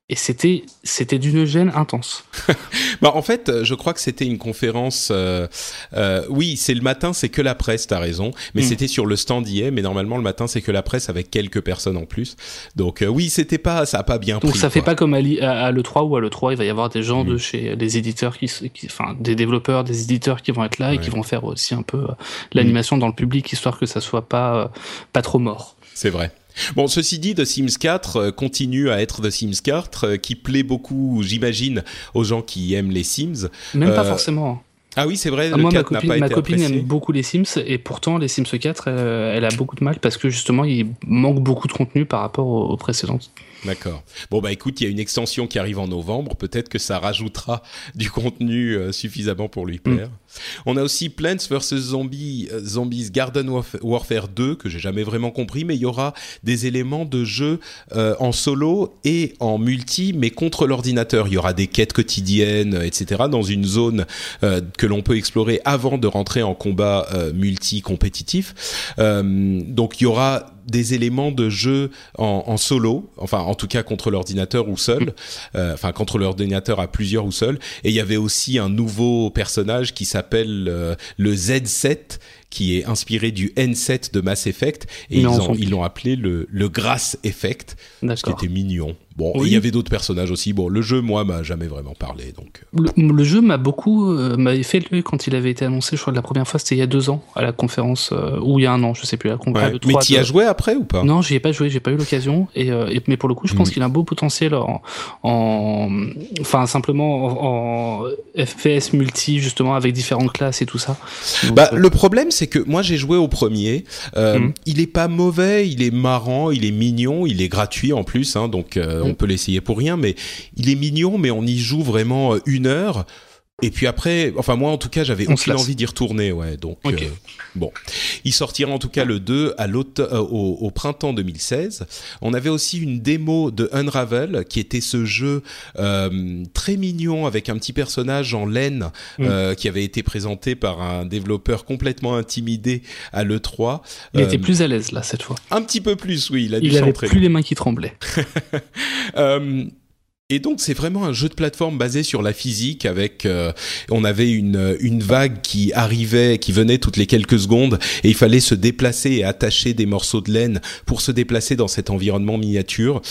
Et c'était, c'était d'une gêne intense. [LAUGHS] Bah, en fait, euh, je crois que c'était une conférence. euh, euh, oui, c'est le matin, c'est que la presse, t'as raison. Mais Mm. c'était sur le stand hier. Mais normalement, le matin, c'est que la presse avec quelques personnes en plus. Donc euh, oui, c'était pas, ça a pas bien Donc pris. ça fait quoi. pas comme à, à- à l'E3 où à l'E3 il va y avoir des gens de chez des éditeurs qui, qui- enfin des développeurs, des éditeurs qui vont être là et qui vont faire aussi un peu l'animation dans le public histoire que ça soit pas pas trop mort. C'est vrai. Bon, ceci dit, The Sims 4 euh, continue à être The Sims 4, euh, qui plaît beaucoup, j'imagine, aux gens qui aiment les Sims. Même pas Euh, forcément. Ah oui, c'est vrai, Ah, le moi ma 4 n'a copine, pas ma été copine aime beaucoup les Sims et pourtant les Sims 4 euh, elle a beaucoup de mal parce que justement il manque beaucoup de contenu par rapport aux, aux précédentes. D'accord. Bon bah écoute, il y a une extension qui arrive en novembre. Peut-être que ça rajoutera du contenu euh, suffisamment pour lui plaire. On a aussi Plants vs Zombies, euh, Zombies Garden Warf- Warfare 2 que j'ai jamais vraiment compris, mais il y aura des éléments de jeu euh, en solo et en multi, mais contre l'ordinateur. Il y aura des quêtes quotidiennes, etc. Dans une zone que l'on peut explorer avant de rentrer en combat multi compétitif. Euh, donc il y aura des éléments de jeu en, en solo, enfin en tout cas contre l'ordinateur ou seul, euh, enfin contre l'ordinateur à plusieurs ou seul. Et il y avait aussi un nouveau personnage qui s'appelle euh, le Z7, qui est inspiré du N7 de Mass Effect, et ils l'ont appelé le, le Grass Effect, ce qui était mignon. Bon, Oui. il y avait d'autres personnages aussi. Bon, le jeu, moi, m'a jamais vraiment parlé, donc. euh, Le, le jeu m'a beaucoup euh, fait lever quand il avait été annoncé. Je crois que la première fois c'était il y a deux ans à la conférence euh, ou il y a un an, je sais plus. La con- ouais. à l'E3 Mais tu y as joué après ou pas? Non, j'y ai pas joué, j'ai pas eu l'occasion. Et, euh, et- mais pour le coup, je pense Mm. qu'il a un beau potentiel en, en enfin simplement en, en FPS multi justement avec différentes classes et tout ça. Donc, Bah, le problème, c'est que moi j'ai joué au premier. Mhm. Il est pas mauvais, il est marrant, il est mignon, il est gratuit en plus, hein, donc. On peut l'essayer pour rien. Mais il est mignon, mais on y joue vraiment euh, une heure. Et puis après, enfin moi en tout cas, j'avais aucune envie d'y retourner, ouais. Donc euh, bon, il sortira en tout cas le 2 à euh, au, au printemps 2016. On avait aussi une démo de Unravel qui était ce jeu euh, très mignon avec un petit personnage en laine Mm. euh, qui avait été présenté par un développeur complètement intimidé à l'E3. il Euh, était plus à l'aise là cette fois. un petit peu plus, oui, il a dû Il avait s'entraîner. plus les mains qui tremblaient. [LAUGHS] Et donc c'est vraiment un jeu de plateforme basé sur la physique avec euh, on avait une une vague qui arrivait qui venait toutes les quelques secondes et il fallait se déplacer et attacher des morceaux de laine pour se déplacer dans cet environnement miniature.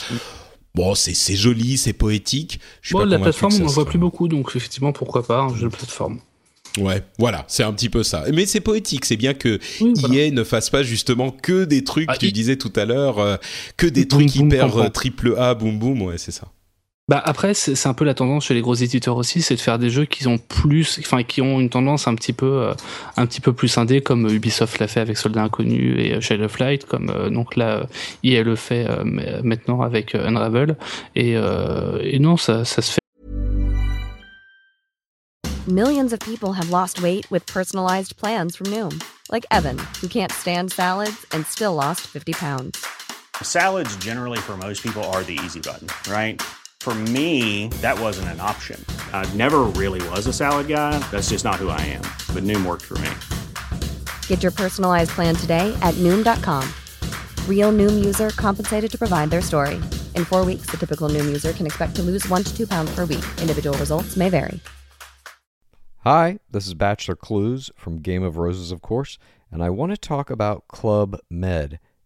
Bon, c'est c'est joli, c'est poétique. Je suis Bon, pas la plateforme, on n'en voit plus beaucoup, donc effectivement, pourquoi pas un jeu de plateforme. Ouais, voilà, c'est un petit peu ça. Mais c'est poétique, c'est bien que Oui, voilà. EA ne fasse pas justement que des trucs, Ah, tu disais tout à l'heure, euh, que des Boum, trucs boum, hyper euh, triple A, boum boum, ouais, c'est ça. Bah après, c'est un peu la tendance chez les gros éditeurs aussi, c'est de faire des jeux qui ont plus, enfin qui ont une tendance un petit peu, euh, un petit peu plus indé, comme Ubisoft l'a fait avec Soldat Inconnu et euh, Shadow of Light, comme euh, donc là, euh, EA le fait euh, m- maintenant avec euh, Unravel, et, euh, et non, ça, ça se fait. Millions of people have lost weight with personalized plans from Noom, like Evan, who can't stand salads and still lost 50 pounds. Salads, generally, for most people, are the easy button, right? For me, that wasn't an option. I never really was a salad guy. That's just not who I am. But Noom worked for me. Get your personalized plan today at Noom.com. Real Noom user compensated to provide their story. In four weeks, the typical Noom user can expect to lose one to two pounds per week. Individual results may vary. Hi, this is Bachelor Clues from Game of Roses, of course, and I want to talk about Club Med.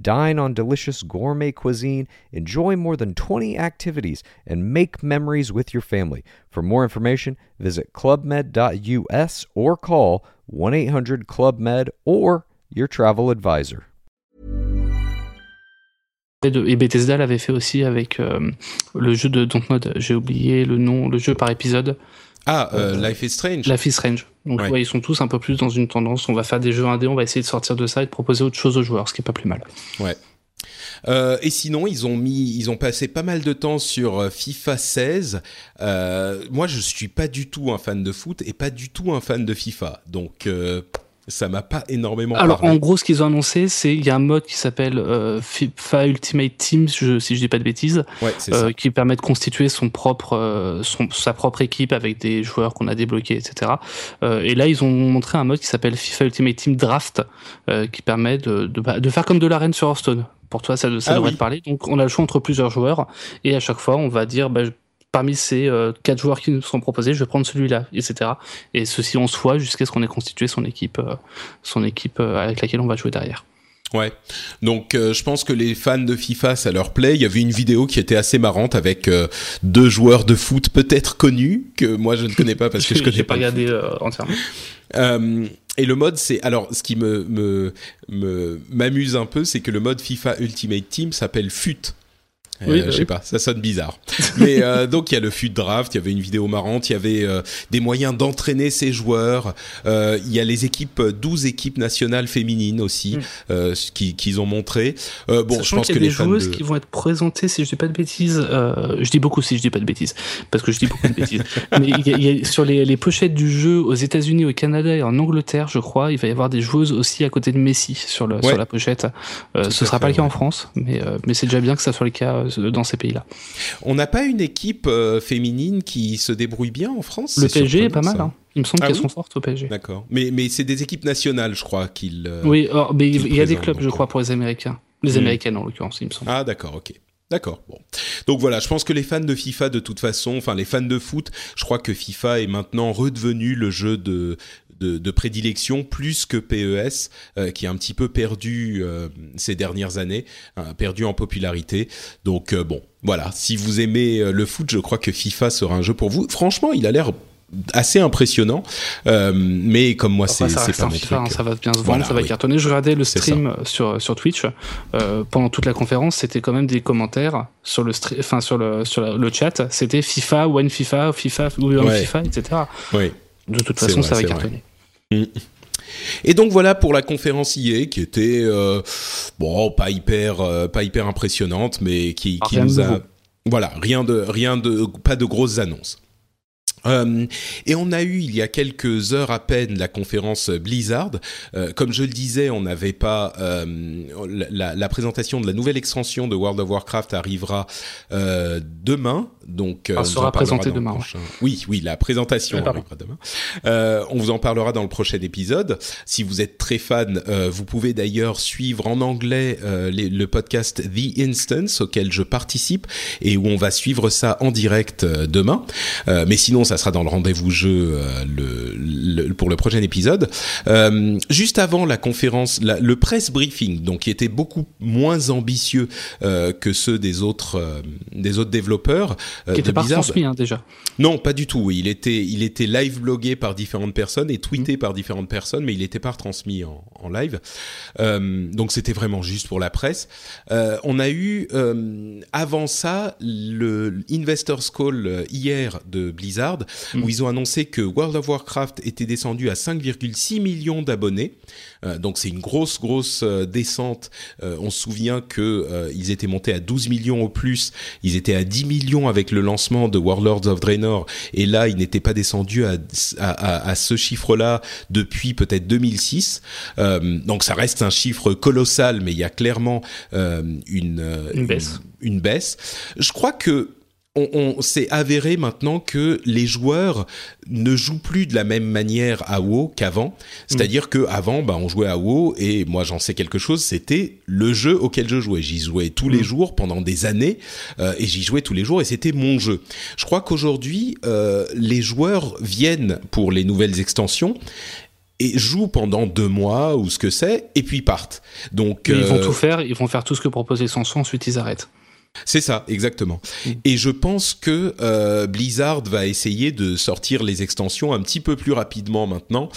Dine on delicious gourmet cuisine, enjoy more than 20 activities, and make memories with your family. For more information, visit clubmed.us or call 1 800 Club Med or your travel advisor. Et Bethesda l'avait fait aussi avec euh, le jeu de Dontnod. J'ai oublié le nom, le jeu par épisode. Ah, euh, Life is Strange. Life is Strange. Donc Ouais. ouais, ils sont tous un peu plus dans une tendance. On va faire des jeux indés, on va essayer de sortir de ça et de proposer autre chose aux joueurs, ce qui est pas plus mal. Ouais. Euh, et sinon, ils ont mis, ils ont passé pas mal de temps sur euh, FIFA 16. Euh, moi, je suis pas du tout un fan de foot et pas du tout un fan de FIFA, donc euh, ça m'a pas énormément. Alors parlé. en gros, ce qu'ils ont annoncé, c'est il y a un mode qui s'appelle euh, FIFA Ultimate Team, je- si je dis pas de bêtises, ouais, euh, qui permet de constituer son propre, euh, son, sa propre équipe avec des joueurs qu'on a débloqués, etc. Et là, ils ont montré un mode qui s'appelle FIFA Ultimate Team Draft, qui permet de, de, bah, de faire comme de l'arène sur Hearthstone. Pour toi, ça, ça Ah devrait oui. te parler. Donc, on a le choix entre plusieurs joueurs, et à chaque fois, on va dire, bah, parmi ces euh, quatre joueurs qui nous sont proposés, je vais prendre celui-là, etc. Et ceci on fois jusqu'à ce qu'on ait constitué son équipe, euh, son équipe euh, avec laquelle on va jouer derrière. Ouais. Donc, euh, je pense que les fans de FIFA, ça leur plaît. Il y avait une vidéo qui était assez marrante avec euh, deux joueurs de foot peut-être connus que moi je ne connais pas parce que [LAUGHS] je J'ai- connais pas. pas regardé euh, entièrement. Et le mode, c'est alors ce qui me me me- m'amuse un peu, c'est que le mode FIFA Ultimate Team s'appelle FUT. Euh, Oui, bah je sais oui. pas, ça sonne bizarre. [LAUGHS] Mais euh, donc il y a le FUT draft, il y avait une vidéo marrante, il y avait euh, des moyens d'entraîner ces joueurs. Euh, il y a les équipes, euh, 12 équipes nationales féminines aussi, Mm. euh, qu'ils ont montré. Euh, bon, je pense qu'il y que a les des fans joueuses de... qui vont être présentées, si je dis pas de bêtises, euh, je dis beaucoup si je dis pas de bêtises, parce que je dis beaucoup de bêtises. [LAUGHS] Mais il y a, il y a- sur les, les pochettes du jeu aux États-Unis, au Canada et en Angleterre, je crois, il va y avoir des joueuses aussi à côté de Messi sur, le, Ouais. sur la pochette. Euh, ce à sera fait, pas le cas ouais. en France, mais, euh, mais c'est déjà bien que ça soit le cas dans ces pays-là. On n'a pas une équipe euh, féminine qui se débrouille bien en France? Le PSG est pas mal, hein. il me semble Ah qu'elles oui? sont fortes au PSG. D'accord. Mais, mais c'est des équipes nationales, je crois, qu'ils... euh, Oui, or, mais il y a des clubs, je crois, pour les Américains. Les Mm. Américaines, en l'occurrence, il me semble. Ah d'accord, ok. D'accord, bon. Donc voilà, je pense que les fans de FIFA, de toute façon, enfin les fans de foot, je crois que FIFA est maintenant redevenu le jeu de, de, de prédilection plus que PES, euh, qui a un petit peu perdu euh, ces dernières années, hein, perdu en popularité. Donc euh, bon, voilà, si vous aimez le foot, je crois que FIFA sera un jeu pour vous. Franchement, il a l'air assez impressionnant, mais comme moi, c'est pas un mon FIFA, truc. hein, ça va bien se vendre, Voilà, ça va oui. cartonner. Je regardais le stream sur, sur Twitch pendant toute la conférence, c'était quand même des commentaires sur le enfin sur le sur la- le chat, c'était FIFA, One FIFA, FIFA, One Ouais. FIFA, etc. Oui. De toute façon, vrai, ça va c'est vrai. Cartonner. Et donc voilà pour la conférence IA qui était euh, bon pas hyper euh, pas hyper impressionnante mais qui, nous a nouveau. voilà rien de rien de pas de grosses annonces. Euh, et on a eu il y a quelques heures à peine la conférence Blizzard. Euh, comme je le disais, on n'avait pas euh, la, la présentation de la nouvelle extension de World of Warcraft arrivera euh, demain, donc euh, Elle on vous sera le demain, prochain- Oui, oui, la présentation Ouais, pardon. arrivera demain. Euh, on vous en parlera dans le prochain épisode. Si vous êtes très fan, euh, vous pouvez d'ailleurs suivre en anglais euh, les- le podcast The Instance auquel je participe et où on va suivre ça en direct demain. Euh, mais sinon, ça sera dans le rendez-vous jeu euh, le, le- pour le prochain épisode. Euh, juste avant la conférence, la- le press briefing, donc qui était beaucoup moins ambitieux euh, que ceux des autres des autres développeurs Qui de était pas transmis hein, déjà. Non, pas du tout. Il était, il était live blogué par différentes personnes et tweeté par différentes personnes, mais il n'était pas retransmis en, en live. Donc c'était vraiment juste pour la presse. Euh, on a eu euh, avant ça le Investors Call hier de Blizzard où ils ont annoncé que World of Warcraft était descendu à 5,6 millions d'abonnés. Euh, donc c'est une grosse grosse euh, descente. Euh, on se souvient que euh, ils étaient montés à 12 millions au plus. Ils étaient à 10 millions avec le lancement de Warlords of Draenor et là ils n'étaient pas descendus à, à, à- à ce chiffre-là depuis peut-être 2006. Euh, donc ça reste un chiffre colossal, mais il y a clairement une, Une baisse. Une, baisse. Je crois que on, on s'est avéré maintenant que les joueurs ne jouent plus de la même manière à WoW qu'avant. C'est-à-dire que avant, bah, on jouait à WoW et moi j'en sais quelque chose. C'était le jeu auquel je jouais. J'y jouais tous les jours pendant des années euh, et j'y jouais tous les jours et c'était mon jeu. Je crois qu'aujourd'hui, euh, les joueurs viennent pour les nouvelles extensions et jouent pendant deux mois ou ce que c'est et puis partent. Donc Ils vont euh, tout faire, ils vont faire tout ce que propose Extension, ensuite ils arrêtent. C'est ça, exactement. Mm. Et je pense que euh, Blizzard va essayer de sortir les extensions un petit peu plus rapidement maintenant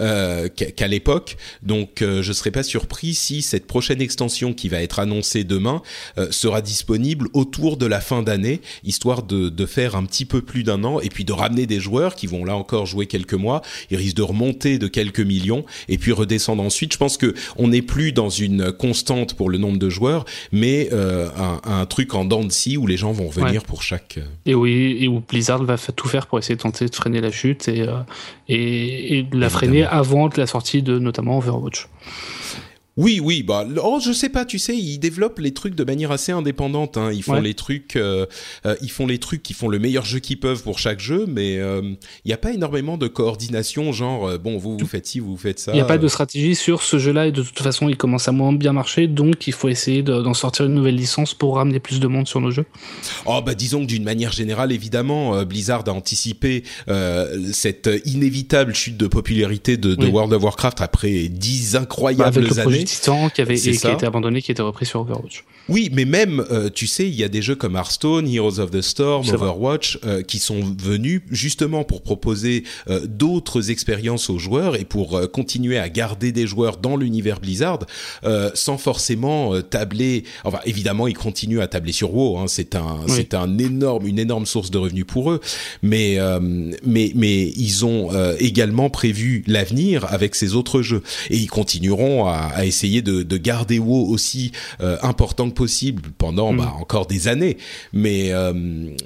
euh, qu'à l'époque. Donc, euh, je serais pas surpris si cette prochaine extension qui va être annoncée demain sera disponible autour de la fin d'année, histoire de, de faire un petit peu plus d'un an et puis de ramener des joueurs qui vont là encore jouer quelques mois. Ils risquent de remonter de quelques millions et puis redescendre ensuite. Je pense que on n'est plus dans une constante pour le nombre de joueurs, mais un, un truc en dents de scie où les gens vont revenir pour chaque. euh, Et oui, et où Blizzard va tout faire pour essayer de tenter de freiner la chute et, euh, et, et de la freiner avant la sortie de notamment Overwatch. Oui, oui, bah, oh, je sais pas, tu sais, ils développent les trucs de manière assez indépendante. Hein. Ils font Ouais. les trucs, euh, euh, ils font les trucs qui font le meilleur jeu qu'ils peuvent pour chaque jeu, mais euh, il n'y a pas énormément de coordination, genre euh, bon, vous vous faites ci, vous vous faites ça. Il n'y a pas de stratégie sur ce jeu-là et de toute façon il commence à moins bien marcher donc il faut essayer de- d'en sortir une nouvelle licence pour ramener plus de monde sur nos jeux. Oh bah disons que d'une manière générale, évidemment, euh, Blizzard a anticipé euh, cette inévitable chute de popularité de, de Oui. World of Warcraft après dix Bah, incroyables projet années. Qui avait et qui a été abandonné, qui a été repris sur Overwatch. Oui, mais même, euh, tu sais, il y a des jeux comme Hearthstone, Heroes of the Storm. Overwatch, euh, qui sont venus justement pour proposer euh, d'autres expériences aux joueurs et pour continuer à garder des joueurs dans l'univers Blizzard, sans forcément tabler. Enfin, évidemment, ils continuent à tabler sur WoW. Hein, c'est un, Oui. c'est un énorme, une énorme source de revenus pour eux. Mais, mais, mais ils ont également prévu l'avenir avec ces autres jeux et ils continueront à, à essayer de, de garder WoW aussi euh, important que possible pendant Mm. bah, encore des années. Mais, euh,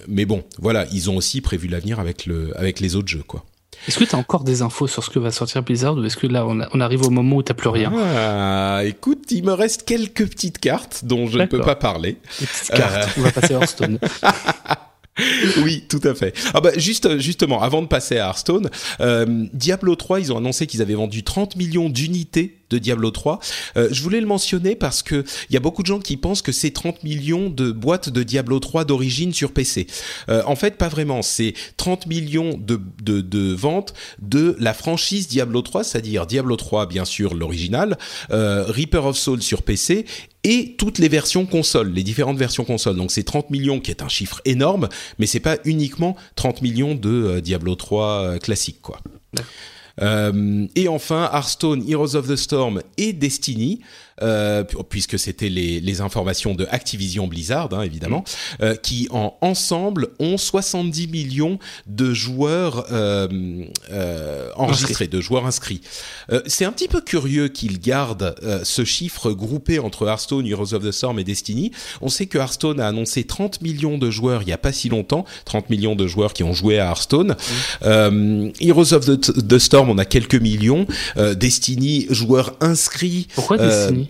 mais bon, voilà, ils ont aussi prévu l'avenir avec, le, avec les autres jeux, quoi. Est-ce que tu as encore des infos sur ce que va sortir Blizzard ou est-ce que là on, a- on arrive au moment où t'as plus rien? Ah, écoute, il me reste quelques petites cartes dont je ne peux pas parler. Des petites cartes. On va passer à Hearthstone. [LAUGHS] oui, tout à fait. Ah bah juste justement, avant de passer à Hearthstone, euh, Diablo 3, ils ont annoncé qu'ils avaient vendu 30 millions d'unités de Diablo 3. Euh, je voulais le mentionner parce que il y a beaucoup de gens qui pensent que c'est 30 millions de boîtes de Diablo 3 d'origine sur PC. Euh, en fait, pas vraiment. C'est 30 millions de, de, de ventes de la franchise Diablo 3, c'est-à-dire Diablo 3, bien sûr, l'original, euh, Reaper of Souls sur PC et toutes les versions consoles, les différentes versions consoles. Donc c'est 30 millions qui est un chiffre énorme, mais c'est pas uniquement 30 millions de Diablo 3 euh, classique quoi. Et enfin, Hearthstone, Heroes of the Storm et Destiny, euh, pu- puisque c'était les, les informations de Activision Blizzard, hein, évidemment, euh, qui en ensemble ont 70 millions de joueurs euh, euh, enregistrés, de joueurs inscrits. Euh, c'est un petit peu curieux qu'ils gardent euh, ce chiffre groupé entre Hearthstone, Heroes of the Storm et Destiny. On sait que Hearthstone a annoncé 30 millions de joueurs il y a pas si longtemps, 30 millions de joueurs qui ont joué à Hearthstone. Euh, Heroes of the, the Storm, on a quelques millions. Euh, Destiny, joueurs inscrits. Pourquoi Euh, Destiny?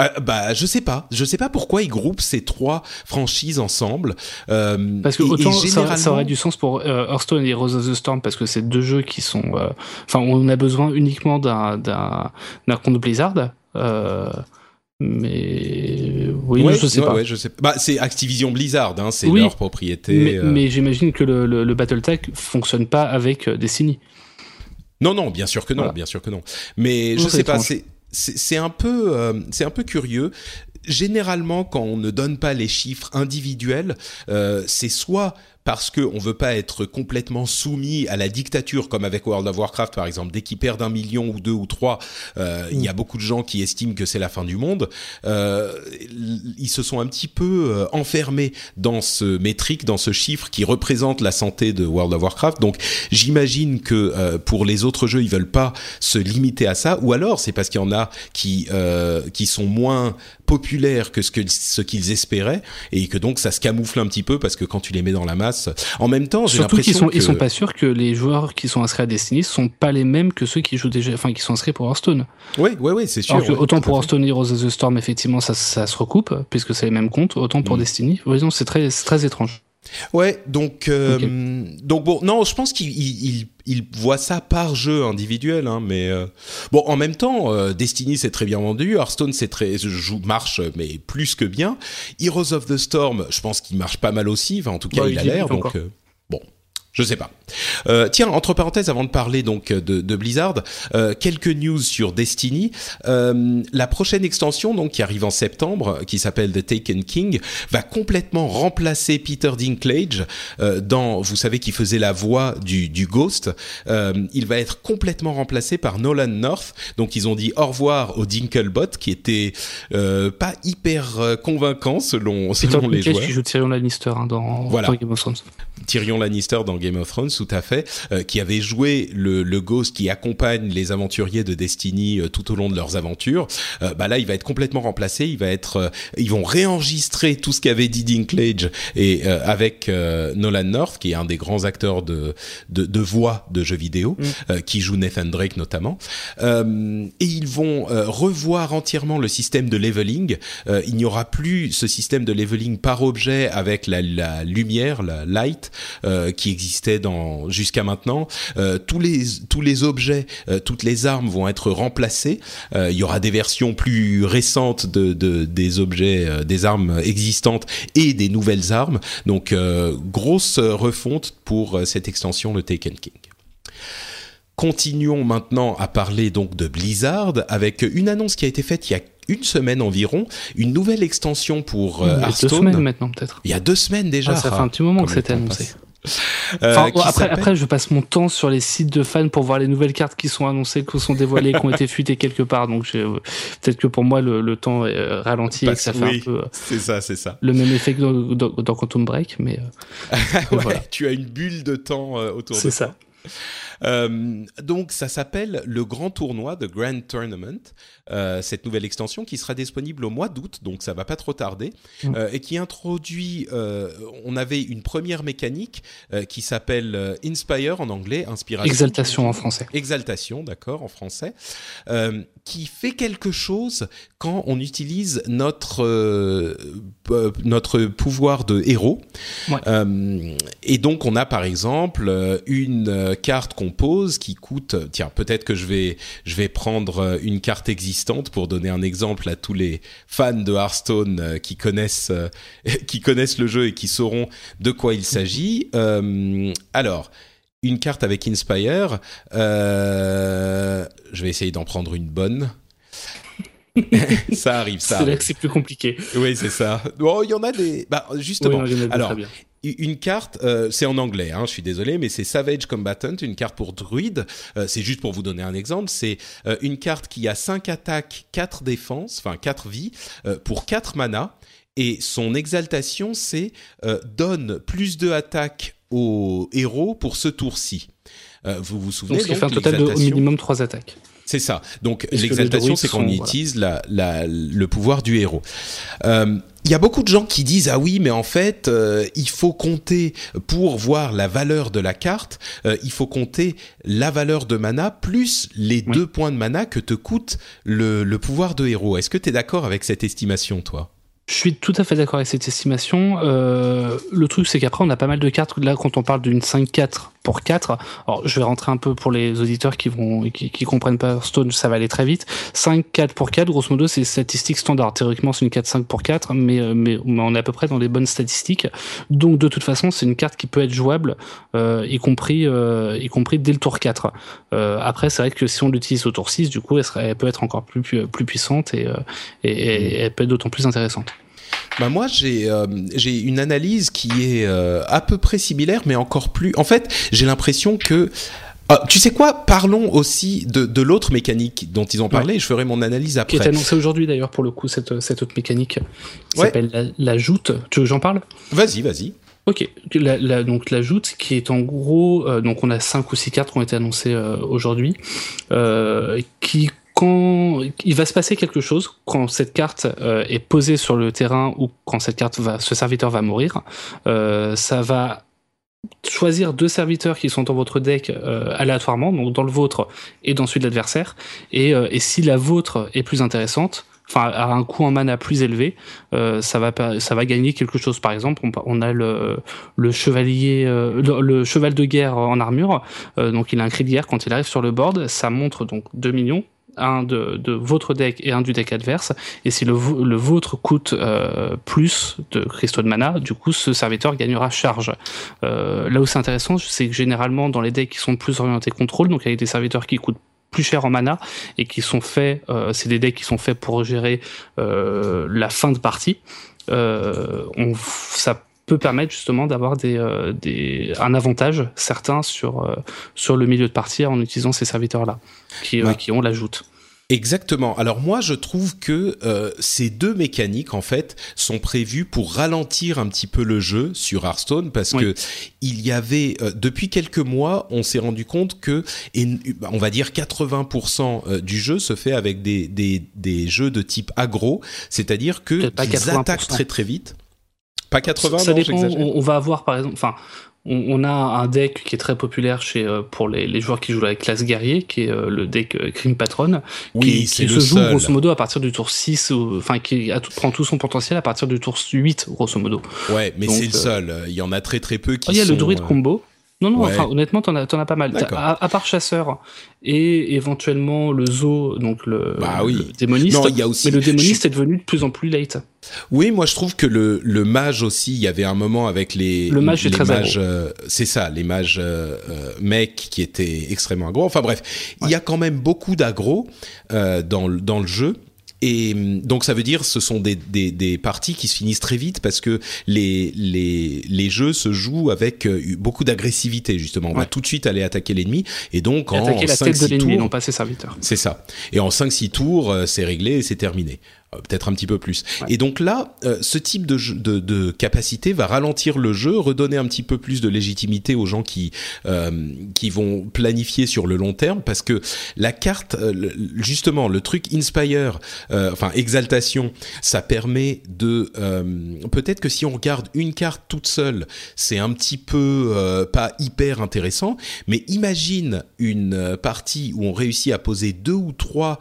Euh, bah, je sais pas. Je sais pas pourquoi ils groupent ces trois franchises ensemble. Euh, Parce que et- et autant ça, ça généralement- aurait du sens pour euh, Hearthstone et Heroes of the Storm parce que c'est deux jeux qui sont. euh, Enfin, on a besoin uniquement d'un d'un compte Blizzard. mais oui, Ouais, je sais ouais, pas. ouais, je sais. Bah, c'est Activision Blizzard, hein, c'est Oui, leur propriété. Mais, mais j'imagine que le, le, le BattleTech fonctionne pas avec Destiny. Non, non, bien sûr que non, Voilà. bien sûr que non. Mais Non, je sais pas, étrange. c'est c'est c'est un peu euh, c'est un peu curieux. Généralement, quand on ne donne pas les chiffres individuels, euh, c'est soit parce que on veut pas être complètement soumis à la dictature, comme avec World of Warcraft par exemple. Dès qu'ils perdent un million ou deux ou trois, euh, il y a beaucoup de gens qui estiment que c'est la fin du monde. Euh, ils se sont un petit peu euh, enfermés dans ce métrique, dans ce chiffre qui représente la santé de World of Warcraft. Donc j'imagine que euh, pour les autres jeux, ils veulent pas se limiter à ça, ou alors c'est parce qu'il y en a qui euh, qui sont moins populaires que ce que ce qu'ils espéraient et que donc ça se camoufle un petit peu parce que quand tu les mets dans la masse, en même temps, j'ai Surtout qu'ils l'impression sont, que ils sont pas sûrs que les joueurs qui sont inscrits à Destiny sont pas les mêmes que ceux qui jouent déjà, enfin qui sont inscrits pour Hearthstone. ouais, ouais, ouais, c'est sûr. Alors que ouais, autant pour. Hearthstone et Heroes of the Storm, effectivement, ça, ça se recoupe puisque c'est les mêmes comptes. Autant pour Mm. Destiny, voyons, c'est très, c'est très étrange. Ouais, donc euh, donc bon, non, je pense qu'il il, il, voit ça par jeu individuel, hein, mais euh, bon, en même temps, euh, Destiny c'est très bien vendu, Hearthstone c'est très joue marche mais plus que bien, Heroes of the Storm, je pense qu'il marche pas mal aussi, enfin en tout cas bah, il, a l'air, donc je sais pas. Euh, tiens, entre parenthèses, avant de parler donc de, de Blizzard, euh, quelques news sur Destiny. Euh, la prochaine extension, donc qui arrive en septembre, qui s'appelle The Taken King, va complètement remplacer Peter Dinklage dans, vous savez, qui faisait la voix du, du Ghost. Il va être complètement remplacé par Nolan North. Donc ils ont dit au revoir au Dinklebot, qui était pas hyper convaincant selon, selon les joueurs. qui joue Tyrion Lannister hein, dans, voilà. dans Game of Thrones. Tyrion Lannister dans Game of Thrones, tout à fait, euh, qui avait joué le, le, Ghost qui accompagne les aventuriers de Destiny euh, tout au long de leurs aventures. Euh, bah là, il va être complètement remplacé. Il va être, ils vont réenregistrer tout ce qu'avait dit Dinklage et avec Nolan North, qui est un des grands acteurs de de, de voix de jeux vidéo, mm. qui joue Nathan Drake notamment. et ils vont revoir entièrement le système de leveling. il n'y aura plus ce système de leveling par objet avec la, la lumière, la light, qui existait dans jusqu'à maintenant. Euh, tous les tous les objets, euh, toutes les armes vont être remplacées. Euh, il y aura des versions plus récentes de, de des objets, des armes existantes et des nouvelles armes. Donc grosse refonte pour cette extension, le Taken King. Continuons maintenant à parler donc de Blizzard avec une annonce qui a été faite il y a une semaine environ, une nouvelle extension pour Hearthstone. Il y a deux semaines maintenant peut-être. Il y a deux semaines déjà. Ah, ça fait un petit moment que c'était annoncé. Euh, après, après, je passe mon temps sur les sites de fans pour voir les nouvelles cartes qui sont annoncées, qui sont dévoilées, qui ont été fuitées quelque part. Donc peut-être que pour moi le, le temps est euh, ralenti et que ça fait un peu. Euh, c'est ça, c'est ça. Le même effet que dans, dans, Quantum Break, mais. [LAUGHS] ouais, Tu as une bulle de temps autour de C'est ça. Euh, donc ça s'appelle le Grand Tournoi, de Grand Tournament, euh, cette nouvelle extension qui sera disponible au mois d'août, donc ça va pas trop tarder, mm. euh, et qui introduit, on avait une première mécanique qui s'appelle Inspire en anglais, inspiration. Exaltation en français. Exaltation, d'accord, en français, qui fait quelque chose quand on utilise notre notre pouvoir de héros. Ouais. et donc on a par exemple une carte qu'on pose qui coûte, tiens, peut-être que je vais je vais prendre une carte existante pour donner un exemple à tous les fans de Hearthstone euh, qui connaissent euh, [LAUGHS] qui connaissent le jeu et qui sauront de quoi il s'agit. Euh, alors, une carte avec Inspire. je vais essayer d'en prendre une bonne. [LAUGHS] ça arrive, ça. C'est là que c'est plus compliqué. Oui, c'est ça. Bon, il y en a des. Bah, justement. alors, une carte, euh, c'est en anglais, hein, je suis désolé, mais c'est Savage Combatant, une carte pour druide. Euh, c'est juste pour vous donner un exemple. C'est euh, une carte qui a 5 attaques, 4 défenses, enfin 4 vies, pour 4 mana. Et son exaltation, c'est donne plus de attaques au héros pour ce tour-ci. vous vous souvenez donc, ce qui fait un total de au minimum 3 attaques. C'est ça. Donc l'exaltation, c'est qu'on utilise la, la, le pouvoir du héros. Euh, il y a beaucoup de gens qui disent ah oui mais en fait euh, il faut compter pour voir la valeur de la carte euh, il faut compter la valeur de mana plus les deux points de mana que te coûte le, le pouvoir de héros est-ce que tu es d'accord avec cette estimation toi? Je suis tout à fait d'accord avec cette estimation. Euh, le truc, c'est qu'après, on a pas mal de cartes. Là, quand on parle d'une 5-4 pour 4, alors je vais rentrer un peu pour les auditeurs qui vont qui, comprennent pas Stone, ça va aller très vite. 5-4 pour 4, grosso modo, c'est statistique standard. Théoriquement, c'est une 4-5 pour 4, mais, euh, mais, on est à peu près dans les bonnes statistiques. Donc, de toute façon, c'est une carte qui peut être jouable, euh, y, compris, euh, y compris dès le tour 4. Euh, après, c'est vrai que si on l'utilise au tour 6, du coup, elle, peut être encore plus, plus puissante et, et, et elle peut être d'autant plus intéressante. Bah moi j'ai euh, une analyse qui est euh, à peu près similaire mais encore plus. En fait, j'ai l'impression que ah, tu sais quoi Parlons aussi de, de l'autre mécanique dont ils ont parlé. Je ferai mon analyse après. Qui est annoncée aujourd'hui d'ailleurs pour le coup cette cette autre mécanique qui s'appelle la, la, joute. Tu veux que j'en parle? Vas-y, vas-y. Ok, la, la, donc la joute qui est en gros, euh, donc on a cinq ou six cartes qui ont été annoncées aujourd'hui, qui quand il va se passer quelque chose quand cette carte euh, est posée sur le terrain ou quand cette carte va, ce serviteur va mourir, euh, ça va choisir deux serviteurs qui sont dans votre deck euh, aléatoirement, donc dans le vôtre et dans celui de l'adversaire. Et, et, si la vôtre est plus intéressante, enfin à un coût en mana plus élevé, euh, ça va ça va gagner quelque chose. Par exemple, on, on a le, le chevalier, euh, le, cheval de guerre en armure, euh, donc il a un cri de guerre quand il arrive sur le board, ça montre donc 2 millions un de, votre deck et un du deck adverse. Et si le, vôtre coûte euh, plus de cristaux de mana, du coup, ce serviteur gagnera charge. Euh, là où c'est intéressant, c'est que généralement, dans les decks qui sont plus orientés contrôle, donc avec des serviteurs qui coûtent plus cher en mana et qui sont faits, euh, c'est des decks qui sont faits pour gérer la fin de partie. On, ça peut permettre justement d'avoir des, euh, des, un avantage certain sur, euh, sur le milieu de partie en utilisant ces serviteurs-là qui, euh, qui ont l'ajoute. Exactement. Alors moi, je trouve que euh, ces deux mécaniques, en fait, sont prévues pour ralentir un petit peu le jeu sur Hearthstone, parce oui. que il y avait euh, depuis quelques mois, on s'est rendu compte que, et, on va dire 80% du jeu se fait avec des, des, des jeux de type aggro, c'est-à-dire que ils attaquent très très vite. Pas 80, ça non, dépend. On, on, va avoir par exemple, enfin, on, on, a un deck qui est très populaire chez euh, pour les, les, joueurs qui jouent avec classe guerrier, qui est euh, le deck euh, Crime Patron, oui, qui, qui se joue seul. grosso modo à partir du tour 6, ou, enfin qui a tout, prend tout son potentiel à partir du tour 8, grosso modo. Ouais, mais c'est le seul. Il y en a très très peu qui. Il y a sont, le druide combo. Non, non, Ouais. enfin, honnêtement, t'en as, t'en as pas mal. À, à part chasseur et éventuellement le zoo, donc le, Bah oui. le démoniste. Non, y a aussi- mais le démoniste est devenu de plus en plus late. Oui, moi je trouve que le, le mage aussi, il y avait un moment avec les Le mage les très mages, euh, c'est ça, les mages euh, mecs qui étaient extrêmement aggro. Enfin bref, il y a quand même beaucoup d'aggro euh, dans le jeu. Et hum, donc ça veut dire ce sont des, des, des parties qui se finissent très vite parce que les, les, les jeux se jouent avec euh, beaucoup d'agressivité justement. On va tout de suite aller attaquer l'ennemi et donc Et en attaquer la 5, tête de 6 l'ennemi, tours, non pas ses serviteurs. c'est ça. Et en 5-6 tours, euh, c'est réglé et c'est terminé. Euh, Peut-être un petit peu plus. Ouais. Et donc là, euh, ce type de, jeu- de, de capacité va ralentir le jeu, redonner un petit peu plus de légitimité aux gens qui, euh, qui vont planifier sur le long terme, parce que la carte, euh, justement, le truc Inspire, enfin Exaltation, ça permet de... Peut-être que si on regarde une carte toute seule, c'est un petit peu pas hyper intéressant, mais imagine une partie où on réussit à poser deux ou trois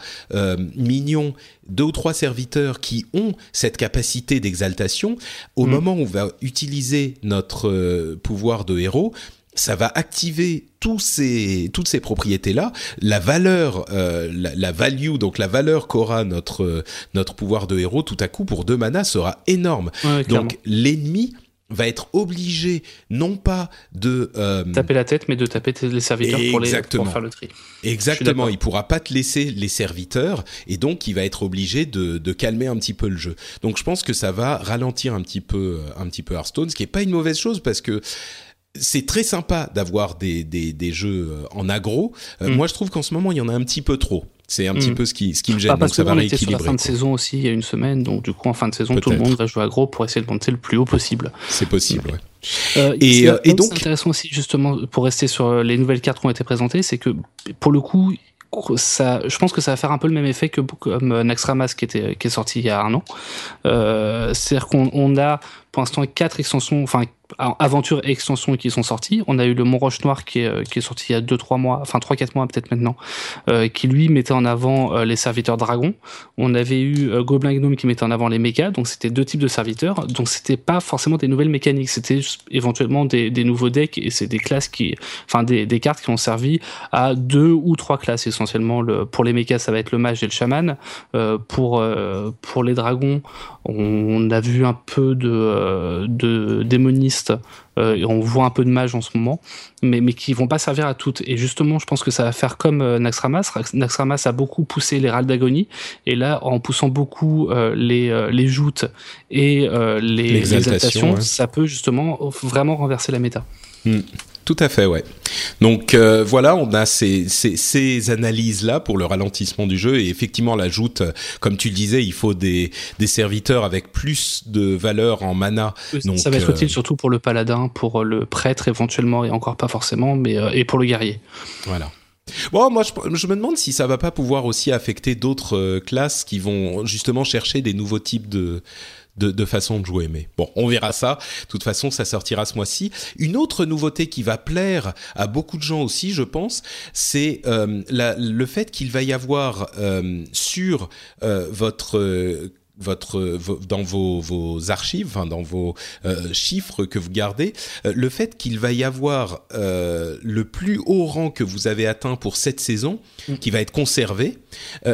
minions, deux ou trois serviteurs qui ont cette capacité d'exaltation. Au Mm. moment où on va utiliser notre euh, pouvoir de héros, ça va activer tous ces, toutes ces propriétés-là. La valeur, euh, la, la value, donc la valeur qu'aura notre, euh, notre pouvoir de héros tout à coup pour deux manas sera énorme. Ouais. Donc l'ennemi va être obligé non pas de euh, taper la tête, mais de taper les serviteurs pour, les, pour faire le tri. Exactement, il pourra pas te laisser les serviteurs et donc il va être obligé de, de calmer un petit peu le jeu. Donc je pense que ça va ralentir un petit peu euh, un petit peu Hearthstone, ce qui est pas une mauvaise chose parce que c'est très sympa d'avoir des, des, des jeux euh, en aggro. Euh, Mm. Moi je trouve qu'en ce moment il y en a un petit peu trop. C'est un petit Mm. peu ce qui ce qui me gêne. Donc parce ça que va on était sur la fin de saison aussi il y a une semaine, donc du coup en fin de saison tout le monde va jouer à gros pour essayer de monter le plus haut possible. C'est possible. Ouais. Euh, Et, euh, et où donc- c'est intéressant aussi justement pour rester sur euh, les nouvelles cartes qui ont été présentées, c'est que pour le coup ça, je pense que ça va faire un peu le même effet que comme euh, Naxxramas qui était qui est sorti il y a un an. Euh, C'est-à-dire qu'on on a pour l'instant quatre extensions, enfin aventures et extensions qui sont sorties. On a eu le Mont Roche Noir qui est, euh, qui est sorti il y a 2-3 mois, enfin 3-4 mois peut-être maintenant, euh, qui lui mettait en avant euh, les serviteurs dragons. On avait eu euh, Goblin Gnome qui mettait en avant les mechas, donc c'était deux types de serviteurs. Donc c'était pas forcément des nouvelles mécaniques, c'était éventuellement des, des nouveaux decks et c'est des classes qui, enfin des, des cartes qui ont servi à deux ou trois classes essentiellement. Le, pour les mechas, ça va être le mage et le chaman. Euh, pour euh, pour les dragons, on a vu un peu de euh, de démonistes euh, et on voit un peu de mages en ce moment, mais, mais qui vont pas servir à toutes. Et justement, je pense que ça va faire comme euh, Naxxramas. Naxxramas a beaucoup poussé les râles d'agonie, et là, en poussant beaucoup les, les joutes et les exaltations, ouais. ça peut justement vraiment renverser la méta. Tout à fait, ouais. Donc euh, voilà, on a ces, ces, ces analyses-là pour le ralentissement du jeu et effectivement l'ajoute, euh, comme tu le disais, il faut des, des serviteurs avec plus de valeur en mana. Donc, ça va être euh, utile surtout pour le paladin, pour le prêtre éventuellement, et encore pas forcément, mais euh, et pour le guerrier. Voilà. Bon, moi, je, je me demande si ça va pas pouvoir aussi affecter d'autres classes qui vont justement chercher des nouveaux types de de, de, façon de jouer. Mais bon, on verra ça. De toute façon, ça sortira ce mois-ci. Une autre nouveauté qui va plaire à beaucoup de gens aussi, je pense, c'est euh, le fait qu'il va y avoir euh, sur euh, votre dans vos, vos archives, enfin dans vos euh, chiffres que vous gardez, euh, le fait qu'il va y avoir euh, le plus haut rang que vous avez atteint pour cette saison, mm. qui va être conservé,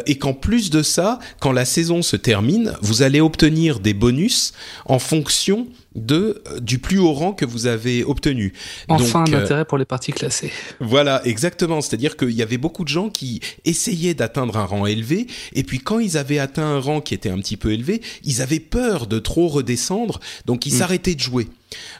et qu'en plus de ça, quand la saison se termine, vous allez obtenir des bonus en fonction de euh, du plus haut rang que vous avez obtenu. Enfin un euh, intérêt pour les parties classées. Voilà, exactement. C'est-à-dire qu'il y avait beaucoup de gens qui essayaient d'atteindre un rang élevé, et puis quand ils avaient atteint un rang qui était un petit peu élevé, ils avaient peur de trop redescendre, donc ils mm. s'arrêtaient de jouer.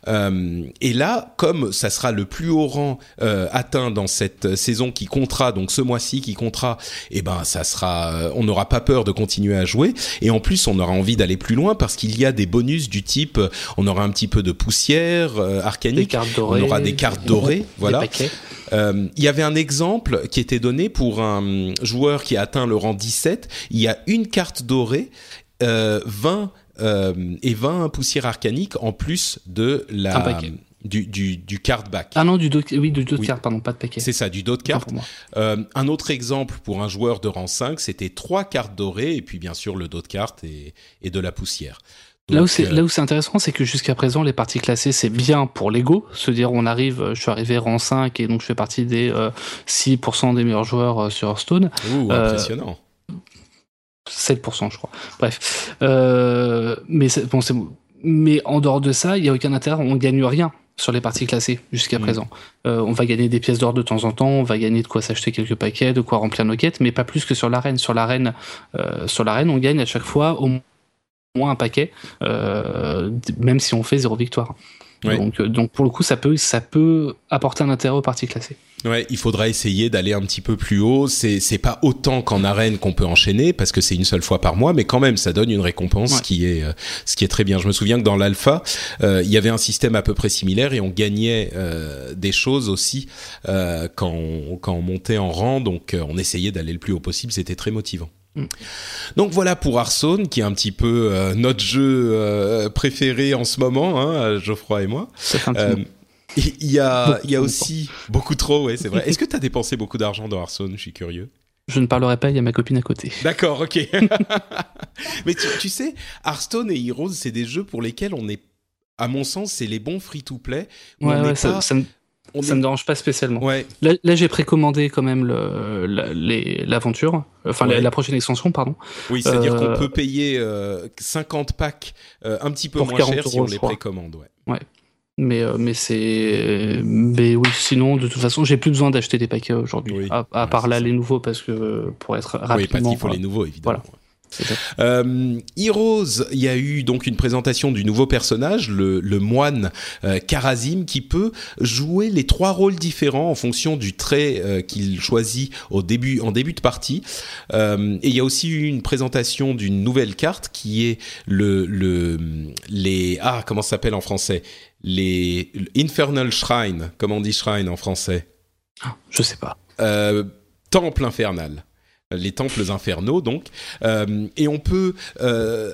Euh, et là, comme ça sera le plus haut rang euh, atteint dans cette saison qui comptera, donc ce mois-ci qui comptera, et eh ben ça sera, euh, on n'aura pas peur de continuer à jouer. Et en plus, on aura envie d'aller plus loin parce qu'il y a des bonus du type, on aura un petit peu de poussière arcanique, on aura des cartes dorées, [LAUGHS] voilà. Il y avait un exemple qui était donné pour un joueur qui a atteint le rang 17. Il y a une carte dorée, 20 euh, et 20 poussières arcaniques en plus de la du, du, du card back. Ah non, du dos, oui, du dos de carte, pardon, pas de paquet. C'est ça, du dos de carte. Euh, un autre exemple pour un joueur de rang 5, c'était trois cartes dorées et puis bien sûr le dos de carte et, et de la poussière. là où c'est euh, là où c'est intéressant, c'est que jusqu'à présent les parties classées c'est bien pour l'ego, se dire on arrive, je suis arrivé rang 5 et donc je fais partie des 6% des meilleurs joueurs sur Hearthstone. Ouh, impressionnant. 7%, je crois. Bref. Euh, mais, bon, mais en dehors de ça, il n'y a aucun intérêt, on ne gagne rien sur les parties classées jusqu'à mm. présent. Euh, on va gagner des pièces d'or de temps en temps, on va gagner de quoi s'acheter quelques paquets, de quoi remplir nos quêtes, mais pas plus que sur l'arène. Sur l'arène, euh, sur l'arène, on gagne à chaque fois au moins un paquet, même si on fait zéro victoire. Donc, donc pour le coup, ça peut, ça peut apporter un intérêt aux parties classées. Ouais, il faudra essayer d'aller un petit peu plus haut. C'est c'est pas autant qu'en arène qu'on peut enchaîner parce que c'est une seule fois par mois, mais quand même ça donne une récompense qui est euh, ce qui est très bien. Je me souviens que dans l'alpha, euh, il y avait un système à peu près similaire et on gagnait euh, des choses aussi quand on, quand on montait en rang. Donc on essayait d'aller le plus haut possible. C'était très motivant. Mm. Donc voilà pour Hearthstone, qui est un petit peu notre jeu préféré en ce moment, hein, Geoffroy et moi. Il y a, il y a aussi beaucoup trop, ouais, c'est vrai. Est-ce que tu as dépensé beaucoup d'argent dans Hearthstone? Je suis curieux. Je ne parlerai pas, il y a ma copine à côté. D'accord, ok. [LAUGHS] [LAUGHS] Mais tu, sais, Hearthstone et Heroes, c'est des jeux pour lesquels on est, à mon sens, c'est les bons free-to-play. Ouais, ouais, ça, ça, me, me dérange pas spécialement. Ouais. Là, j'ai précommandé quand même l'aventure, enfin la, prochaine extension, pardon. Oui, c'est-à-dire qu'on euh, peut payer 50 euh, packs euh, un petit peu moins cher si on les précommande. Ouais. ouais. Mais, euh, mais c'est. Mais oui, sinon, de toute façon, j'ai plus besoin d'acheter des paquets aujourd'hui. À, part là, les nouveaux, parce que pour être rapidement. Oui, parce qu'il faut les nouveaux, évidemment. Voilà. Euh, Heroes, il y a eu donc une présentation du nouveau personnage, le, le moine euh, Karazim, qui peut jouer les trois rôles différents en fonction du trait euh, qu'il choisit au début, en début de partie. Euh, et il y a aussi eu une présentation d'une nouvelle carte qui est le, le les ah comment ça s'appelle en français? Les Infernal Shrine, comment on dit shrine en français? Ah, Je sais pas. temple infernal les temples infernaux donc. Euh, et on peut euh,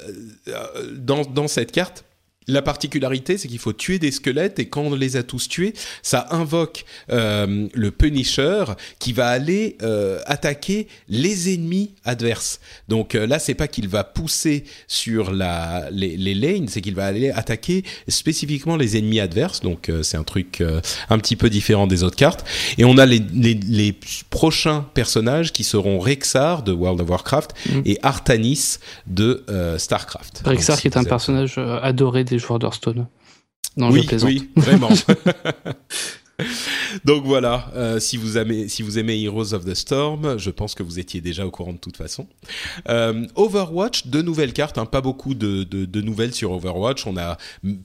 dans, dans cette carte la particularité, c'est qu'il faut tuer des squelettes et quand on les a tous tués, ça invoque euh, le Punisher qui va aller euh, attaquer les ennemis adverses. Donc euh, là, c'est pas qu'il va pousser sur la, les, les lanes, c'est qu'il va aller attaquer spécifiquement les ennemis adverses. Donc euh, c'est un truc euh, un petit peu différent des autres cartes. Et on a les, les, les prochains personnages qui seront Rexar de World of Warcraft mm. et Artanis de Starcraft. Rexar qui est un personnage adoré des joueurs d'Hearthstone. Non, oui, oui, vraiment. [LAUGHS] Donc voilà, euh, si, vous aimez, si vous aimez Heroes of the Storm, je pense que vous étiez déjà au courant de toute façon. Euh, Overwatch, deux nouvelles cartes, hein, pas beaucoup de, de, de, nouvelles sur Overwatch. On n'a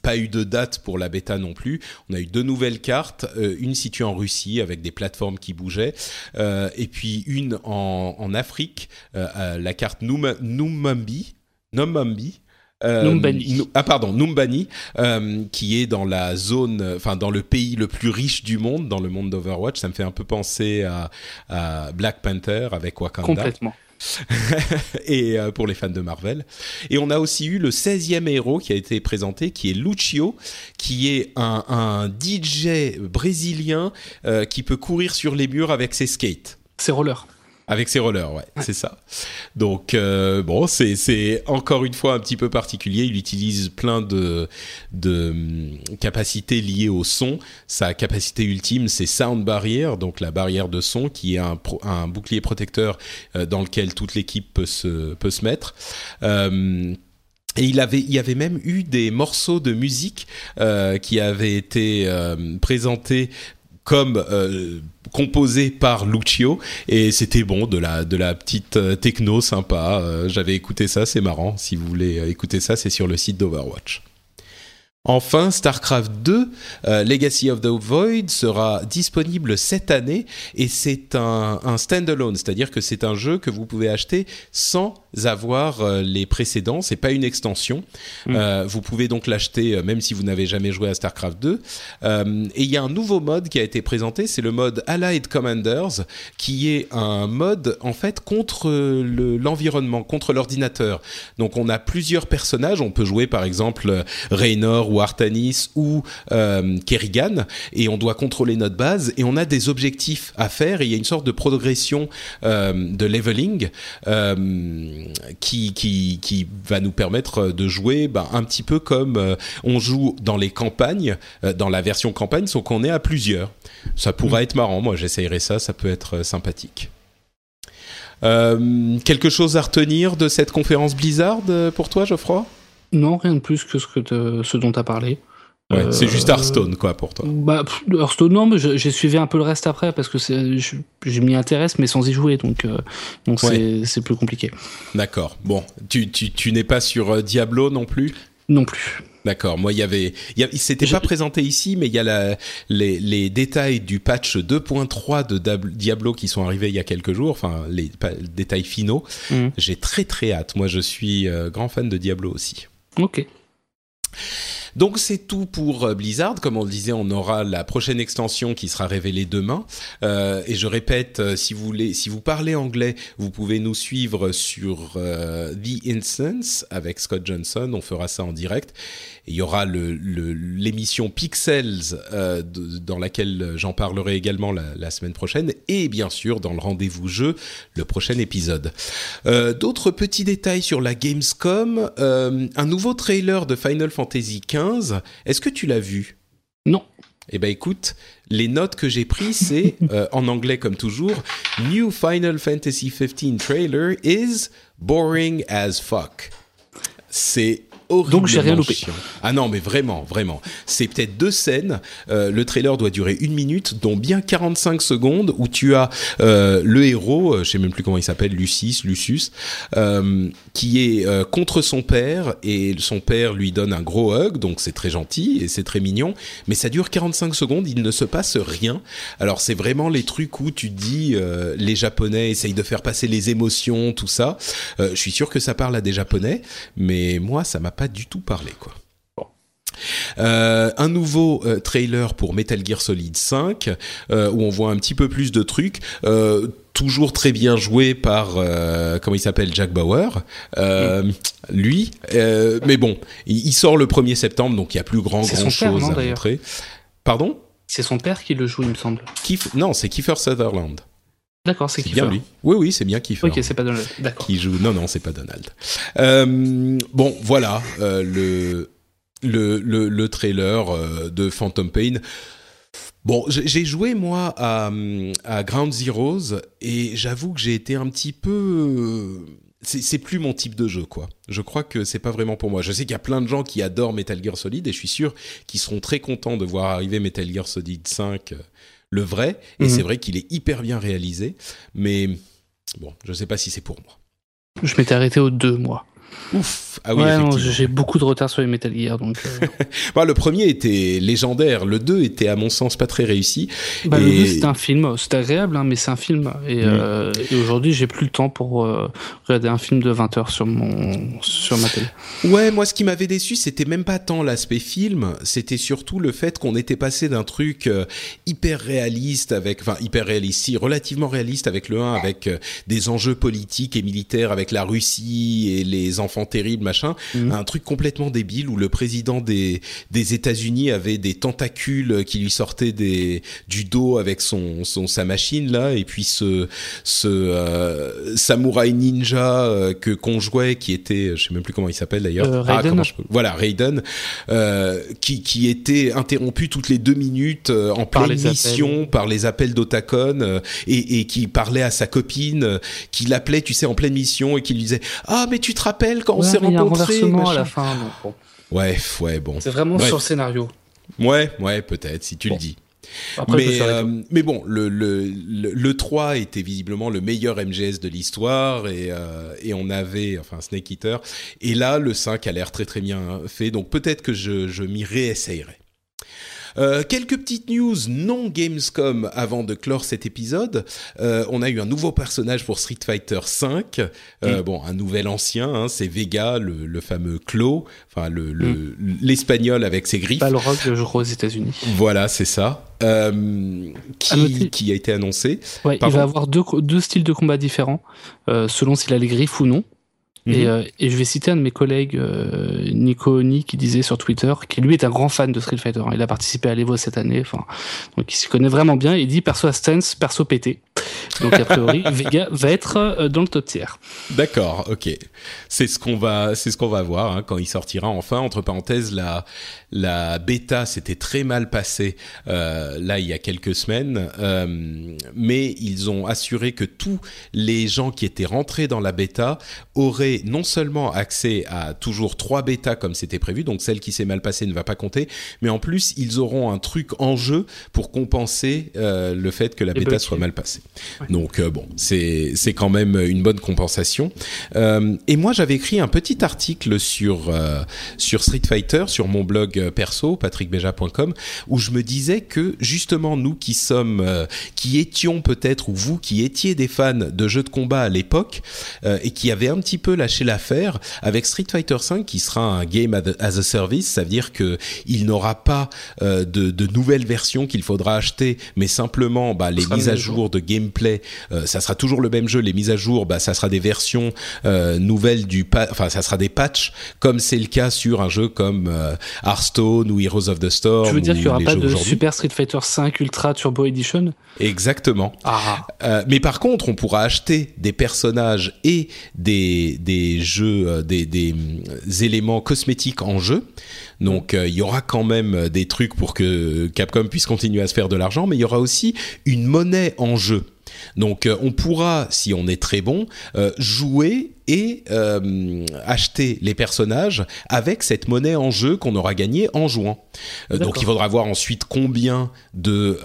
pas eu de date pour la bêta non plus. On a eu deux nouvelles cartes, euh, une située en Russie avec des plateformes qui bougeaient, et puis une en, en Afrique, la carte Numambi. Numambi euh, ah pardon, Numbani, euh, qui est dans la zone, enfin dans le pays le plus riche du monde, dans le monde d'Overwatch. Ça me fait un peu penser à, à Black Panther avec Wakanda. Complètement. [LAUGHS] et euh, pour les fans de Marvel. Et on a aussi eu le 16e héros qui a été présenté, qui est Lucio, qui est un, un DJ brésilien euh, qui peut courir sur les murs avec ses skates. C'est roller. Avec ses rollers, ouais, c'est ça. Donc euh, bon, c'est encore une fois un petit peu particulier. Il utilise plein de de hum, capacités liées au son. Sa capacité ultime, c'est sound barrier, donc la barrière de son, qui est un pro- un bouclier protecteur euh, dans lequel toute l'équipe peut se peut se mettre. Euh, et il avait, il y avait même eu des morceaux de musique euh, qui avaient été euh, présentés euh, composés par Lucio et c'était bon de la petite euh, techno sympa. Euh, J'avais écouté ça, c'est marrant. Si vous voulez écouter ça, c'est sur le site d'Overwatch. Enfin, StarCraft 2, euh, Legacy of the Void sera disponible cette année et c'est un, un standalone, c'est-à-dire que c'est un jeu que vous pouvez acheter sans avoir euh, les précédents, c'est pas une extension. Euh, vous pouvez donc l'acheter euh, même si vous n'avez jamais joué à StarCraft 2. Euh, et il y a un nouveau mode qui a été présenté, c'est le mode Allied Commanders, qui est un mode en fait contre le- l'environnement, contre l'ordinateur. Donc on a plusieurs personnages, on peut jouer par exemple Raynor ou Artanis ou Kerrigan, et on doit contrôler notre base, et on a des objectifs à faire, et il y a une sorte de progression de leveling qui, qui, qui va nous permettre de jouer ben, un petit peu comme euh, on joue dans les campagnes, euh, dans la version campagne, sauf qu'on est à plusieurs. Ça pourrait être marrant, moi j'essayerai ça, ça peut être euh, sympathique. Euh, quelque chose à retenir de cette conférence Blizzard euh, pour toi, Geoffroy? Non, rien de plus que ce, que te- ce dont tu as parlé. Ouais, Euh, c'est juste Hearthstone, quoi, pour toi. Bah, Hearthstone, non, mais j'ai suivi un peu le reste après parce que je, je m'y intéresse, mais sans y jouer, donc euh, donc c'est Ouais. c'est plus compliqué. D'accord. Bon, tu, tu, tu n'es pas sur euh, Diablo non plus? Non plus. D'accord. Moi, il y avait, il s'était Je- pas présenté ici, mais il y a la, les, les détails du patch 2.3 de Diablo qui sont arrivés il y a quelques jours. Enfin, les, détails finaux. Mhm. J'ai très très hâte. Moi, je suis euh, grand fan de Diablo aussi. Ok. Donc c'est tout pour euh, Blizzard. Comme on le disait, on aura la prochaine extension qui sera révélée demain. Euh, et je répète, euh, si vous voulez, si vous parlez anglais, vous pouvez nous suivre sur The Instance avec Scott Johnson. On fera ça en direct. Et il y aura l'émission Pixels dans laquelle j'en parlerai également la, la semaine prochaine. Et bien sûr dans le rendez-vous jeu, le prochain épisode. D'autres petits détails sur la Gamescom. Un nouveau trailer de Final Fantasy XV. Est-ce que tu l'as vu? Non. Eh ben écoute, les notes que j'ai prises, c'est [LAUGHS] euh, en anglais comme toujours. New Final Fantasy XV trailer is boring as fuck. C'est horriblement Donc, j'ai rien loupé. chiant. Ah non, mais vraiment, vraiment. C'est peut-être deux scènes. Euh, le trailer doit durer une minute, dont bien 45 secondes, où tu as euh, le héros, euh, je sais même plus comment il s'appelle, Lucis, Lucius, euh, qui est contre son père, et son père lui donne un gros hug, donc c'est très gentil et c'est très mignon, mais ça dure 45 secondes, il ne se passe rien. Alors c'est vraiment les trucs où tu dis, les Japonais essayent de faire passer les émotions, tout ça. Je suis sûr que ça parle à des Japonais, mais moi ça m'a pas du tout parlé, quoi. Euh, un nouveau euh, trailer pour Metal Gear Solid 5 euh, où on voit un petit peu plus de trucs. Toujours très bien joué par comment il s'appelle Jack Bauer, lui. Mais bon, il, il sort le 1er septembre, donc il y a plus grand grand père, chose non, à montrer. Pardon? C'est son père qui le joue, il me semble. Kiefer- Non, c'est Kiefer Sutherland. D'accord, c'est bien lui. Oui, oui, c'est bien Kiefer. Ok, c'est pas Donald. D'accord. qui joue. Non, non, c'est pas Donald. Euh, bon, voilà euh, le, le le le trailer euh, de Phantom Pain. Bon, j'ai joué moi à, à Ground Zeroes et j'avoue que j'ai été un petit peu. C'est c'est plus mon type de jeu, quoi. Je crois que c'est pas vraiment pour moi. Je sais qu'il y a plein de gens qui adorent Metal Gear Solid et je suis sûr qu'ils seront très contents de voir arriver Metal Gear Solid 5, euh, le vrai. Et Mhm. c'est vrai qu'il est hyper bien réalisé, mais bon, je sais pas si c'est pour moi. Je m'étais arrêté aux deux, mois. Ouf Ah oui, Ouais, j'ai beaucoup de retard sur les Metal Gear, donc. euh, [LAUGHS] Bah, le premier était légendaire, le 2 était à mon sens pas très réussi. Bah, Le Et- 2, c'était un film, c'était agréable, hein, mais c'est un film. Et, euh, et aujourd'hui, j'ai plus le temps pour euh, regarder un film de 20 heures sur, mon, sur ma télé. Ouais, moi ce qui m'avait déçu, c'était même pas tant l'aspect film, c'était surtout le fait qu'on était passé d'un truc euh, hyper réaliste avec, enfin hyper réaliste, si, relativement réaliste avec le 1, avec des enjeux politiques et militaires avec la Russie et les enfants terribles, machin, Mhm. un truc complètement débile où le président des, des États-Unis avait des tentacules qui lui sortaient des, du dos avec son, son sa machine là, et puis ce, ce euh, samouraï ninja euh, que qu'on jouait qui était, je sais même plus comment il s'appelle d'ailleurs. Euh, Ah, Raiden. comment je peux- Voilà, Raiden, euh, qui, qui était interrompu toutes les deux minutes en Par pleine mission appels. par les appels d'Otacon et, et qui parlait à sa copine, qui l'appelait, tu sais, en pleine mission et qui lui disait ah mais tu te rappelles quand on s'est mais il y a un rencontrés renversement à la fin. donc bon. Ouais, ouais, bon. C'est vraiment Bref. sur le scénario. Ouais, ouais, peut-être si tu Bon. le dis. Après, mais, euh, mais bon, le, le, le, le 3 était visiblement le meilleur MGS de l'histoire et, euh, et on avait, enfin Snake Eater. Et là, le 5 a l'air très très bien fait, donc peut-être que je, je m'y réessayerai. Euh, quelques petites news non Gamescom avant de clore cet épisode. Euh, on a eu un nouveau personnage pour Street Fighter V. Euh, Bon, un nouvel ancien, hein, c'est Vega, le, le fameux Claw, enfin le le- l'espagnol avec ses griffes. Balrog, je crois, aux États-Unis. Voilà, c'est ça. Euh, qui, qui a été annoncé. Ouais, il va avoir deux, styles de combat différents, euh, selon s'il a les griffes ou non. Et, Mhm. euh, et je vais citer un de mes collègues, euh, Nico Oni, qui disait sur Twitter, qui lui est un grand fan de Street Fighter. hein. Il a participé à l'Evo cette année, donc il s'y connaît vraiment bien. Il dit perso à stance, perso pété. Donc a priori, [LAUGHS] Vega va être euh, dans le top tiers. D'accord, ok. C'est ce qu'on va, c'est ce qu'on va voir hein, quand il sortira enfin. Entre parenthèses, la la bêta s'était très mal passée là il y a quelques semaines, mais ils ont assuré que tous les gens qui étaient rentrés dans la bêta auraient non seulement accès à toujours trois bêtas comme c'était prévu, donc celle qui s'est mal passée ne va pas compter, mais en plus ils auront un truc en jeu pour compenser euh, le fait que la bêta soit mal passée. Donc euh, bon, c'est c'est quand même une bonne compensation. Euh, et moi j'avais écrit un petit article sur sur Street Fighter sur mon blog perso patrickbeja.com où je me disais que justement nous qui sommes qui étions peut-être ou vous qui étiez des fans de jeux de combat à l'époque et qui avaient un petit peu lâché l'affaire avec Street Fighter 5 qui sera un game as a- service, ça veut dire que il n'aura pas euh, de, de nouvelles versions qu'il faudra acheter, mais simplement bah, les mises à jour de gameplay, euh, ça sera toujours le même jeu. Les mises à jour, bah, ça sera des versions euh, nouvelles du, enfin ça sera des patchs, comme c'est le cas sur un jeu comme Hearthstone ou Heroes of the Storm. Tu veux dire qu'il n'y aura pas de. Super Street Fighter 5 Ultra Turbo Edition? Exactement. Ah, mais par contre, on pourra acheter des personnages et des, des jeux, euh, des, des hum, éléments cosmétiques en jeu. Donc, euh, il y aura quand même des trucs pour que Capcom puisse continuer à se faire de l'argent, mais il y aura aussi une monnaie en jeu. Donc, euh, on pourra, si on est très bon, euh, jouer et euh, acheter les personnages avec cette monnaie en jeu qu'on aura gagnée en jouant. Donc, il faudra voir ensuite combien de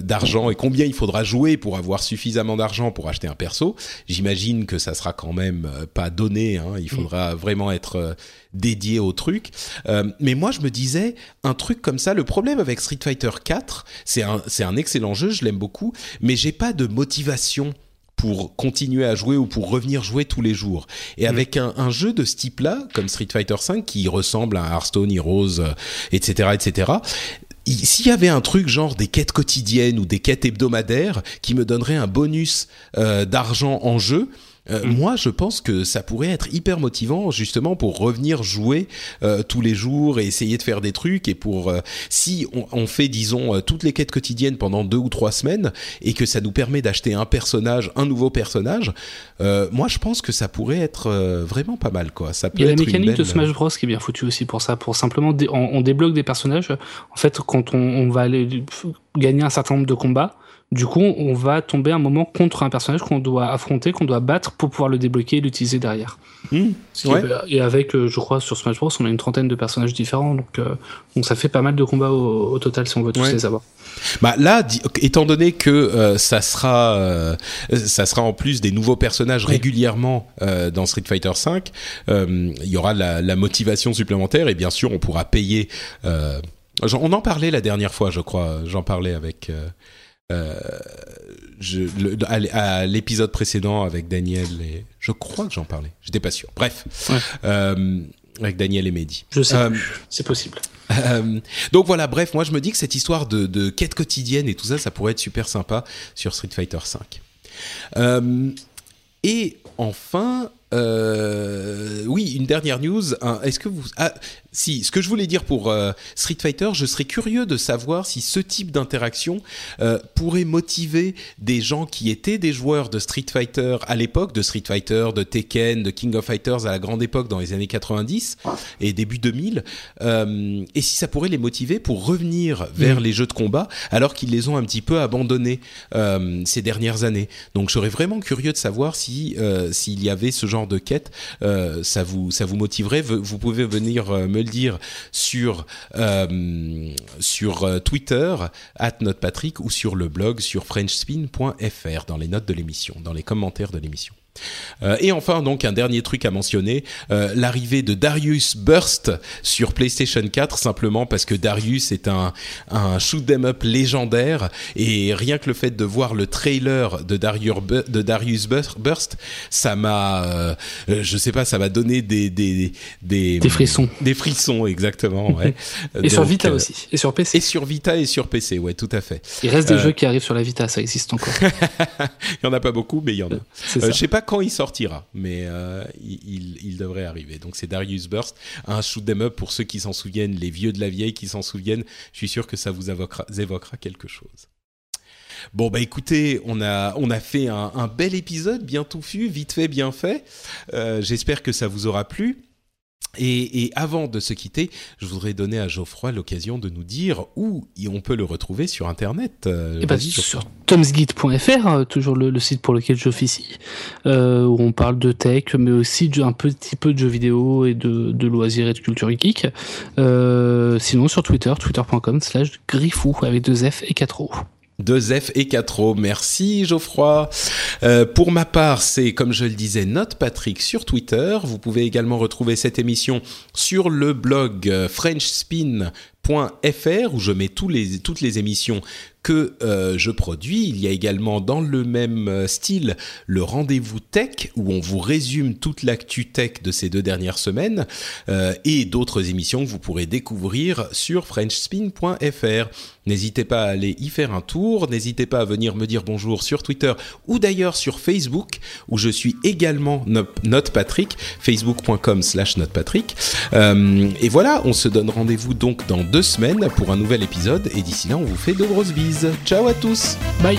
d'argent et combien il faudra jouer pour avoir suffisamment d'argent pour acheter un perso. J'imagine que ça sera quand même pas donné. Hein, il faudra vraiment être dédié au truc. Euh, mais moi, je me disais un truc comme ça. Le problème avec Street Fighter 4, c'est un c'est un excellent jeu, je l'aime beaucoup, mais j'ai pas de motivation pour continuer à jouer ou pour revenir jouer tous les jours. Et avec un, un jeu de ce type-là, comme Street Fighter 5, qui ressemble à Hearthstone, Heroes, euh, etc., etc., il- s'il y avait un truc genre des quêtes quotidiennes ou des quêtes hebdomadaires qui me donneraient un bonus euh, d'argent en jeu, euh, moi je pense que ça pourrait être hyper motivant justement pour revenir jouer euh, tous les jours et essayer de faire des trucs et pour euh, si on, on fait disons euh, toutes les quêtes quotidiennes pendant deux ou trois semaines et que ça nous permet d'acheter un personnage, un nouveau personnage, euh, moi je pense que ça pourrait être euh, vraiment pas mal quoi. Ça peut Il y a la mécanique de Smash Bros qui est bien foutue aussi pour ça, pour simplement dé- on, on débloque des personnages. En fait, quand on, on va aller gagner un certain nombre de combats, Du coup, on va tomber un moment contre un personnage qu'on doit affronter, qu'on doit battre pour pouvoir le débloquer et l'utiliser derrière. Mmh, ouais. Et avec, euh, je crois, sur Smash Bros, on a une trentaine de personnages différents, donc, euh, donc ça fait pas mal de combats au, au total si on veut tous Ouais. les avoir. Bah là, étant donné que euh, ça sera, euh, ça sera en plus des nouveaux personnages régulièrement dans Street Fighter V, il y aura la, la motivation supplémentaire et bien sûr on pourra payer. on en parlait la dernière fois, je crois. J'en parlais avec. Euh, je, le- à l'épisode précédent avec Daniel et je crois que j'en parlais. J'étais pas sûr. Bref, Ouais. Euh, avec Daniel et Mehdi. Je sais, Euh, c'est possible. donc voilà, bref, moi je me dis que cette histoire de, de quête quotidienne et tout ça, ça pourrait être super sympa sur Street Fighter V. Et enfin, euh, oui, une dernière news. hein, Est-ce que vous... Ah, si, ce que je voulais dire pour euh, Street Fighter, je serais curieux de savoir si ce type d'interaction euh, pourrait motiver des gens qui étaient des joueurs de Street Fighter à l'époque, de Street Fighter, de Tekken, de King of Fighters à la grande époque dans les années 90 et début 2000, euh, et si ça pourrait les motiver pour revenir vers les jeux de combat alors qu'ils les ont un petit peu abandonnés ces dernières années. Donc je serais vraiment curieux de savoir si s'il y avait ce genre de quête, euh, ça vous ça vous motiverait. Vous pouvez venir euh, me le dire sur euh, sur Twitter @notepatrick ou sur le blog sur frenchspin.fr dans les notes de l'émission, dans les commentaires de l'émission. Euh, et enfin, donc, un dernier truc à mentionner, euh, l'arrivée de Darius Burst sur PlayStation 4, simplement parce que Darius est un, un shoot 'em up légendaire, et rien que le fait de voir le trailer de Darius, de Burst, ça m'a, euh, je sais pas, ça m'a donné des des des, Des frissons. des frissons, exactement. Ouais. [LAUGHS] Et sur Vita aussi. Et sur PC. Et sur Vita et sur PC, ouais, tout à fait. Il reste des jeux qui arrivent sur la Vita, ça existe encore. [LAUGHS] Il y en a pas beaucoup, mais il y en a. Je sais pas quand il sortira, mais euh, il, devrait arriver. Donc c'est Darius Burst, un shoot 'em up pour ceux qui s'en souviennent, les vieux de la vieille qui s'en souviennent. Je suis sûr que ça vous évoquera, quelque chose. Bon bah écoutez, on a on a fait un, un bel épisode, bien touffu, vite fait, bien fait. Euh, J'espère que ça vous aura plu. Et, et avant de se quitter, je voudrais donner à Geoffroy l'occasion de nous dire où on peut le retrouver sur Internet. Euh, Et bah, vas-y, Geoffroy. sur tomsguide.fr, euh, toujours le, le site pour lequel j'officie, euh, où on parle de tech, mais aussi de, un petit peu de jeux vidéo et de, de loisirs et de culture geek. Euh, sinon, sur Twitter, twitter.com slash griffou avec deux F et quatre O. Deux F et 4 O. Merci Geoffroy. Euh, pour ma part, c'est comme je le disais, Note Patrick sur Twitter. Vous pouvez également retrouver cette émission sur le blog euh, frenchspin.fr où je mets toutes les émissions que euh, je produis. Il y a également dans le même euh, style le rendez-vous tech où on vous résume toute l'actu tech de ces deux dernières semaines euh, et d'autres émissions que vous pourrez découvrir sur frenchspin.fr. N'hésitez pas à aller y faire un tour, n'hésitez pas à venir me dire bonjour sur Twitter ou d'ailleurs sur Facebook où je suis également No- Notepatrick, facebook.com slash notepatrick. Euh, et voilà, on se donne rendez-vous donc dans deux semaines pour un nouvel épisode et d'ici là on vous fait de grosses bises. Ciao à tous. Bye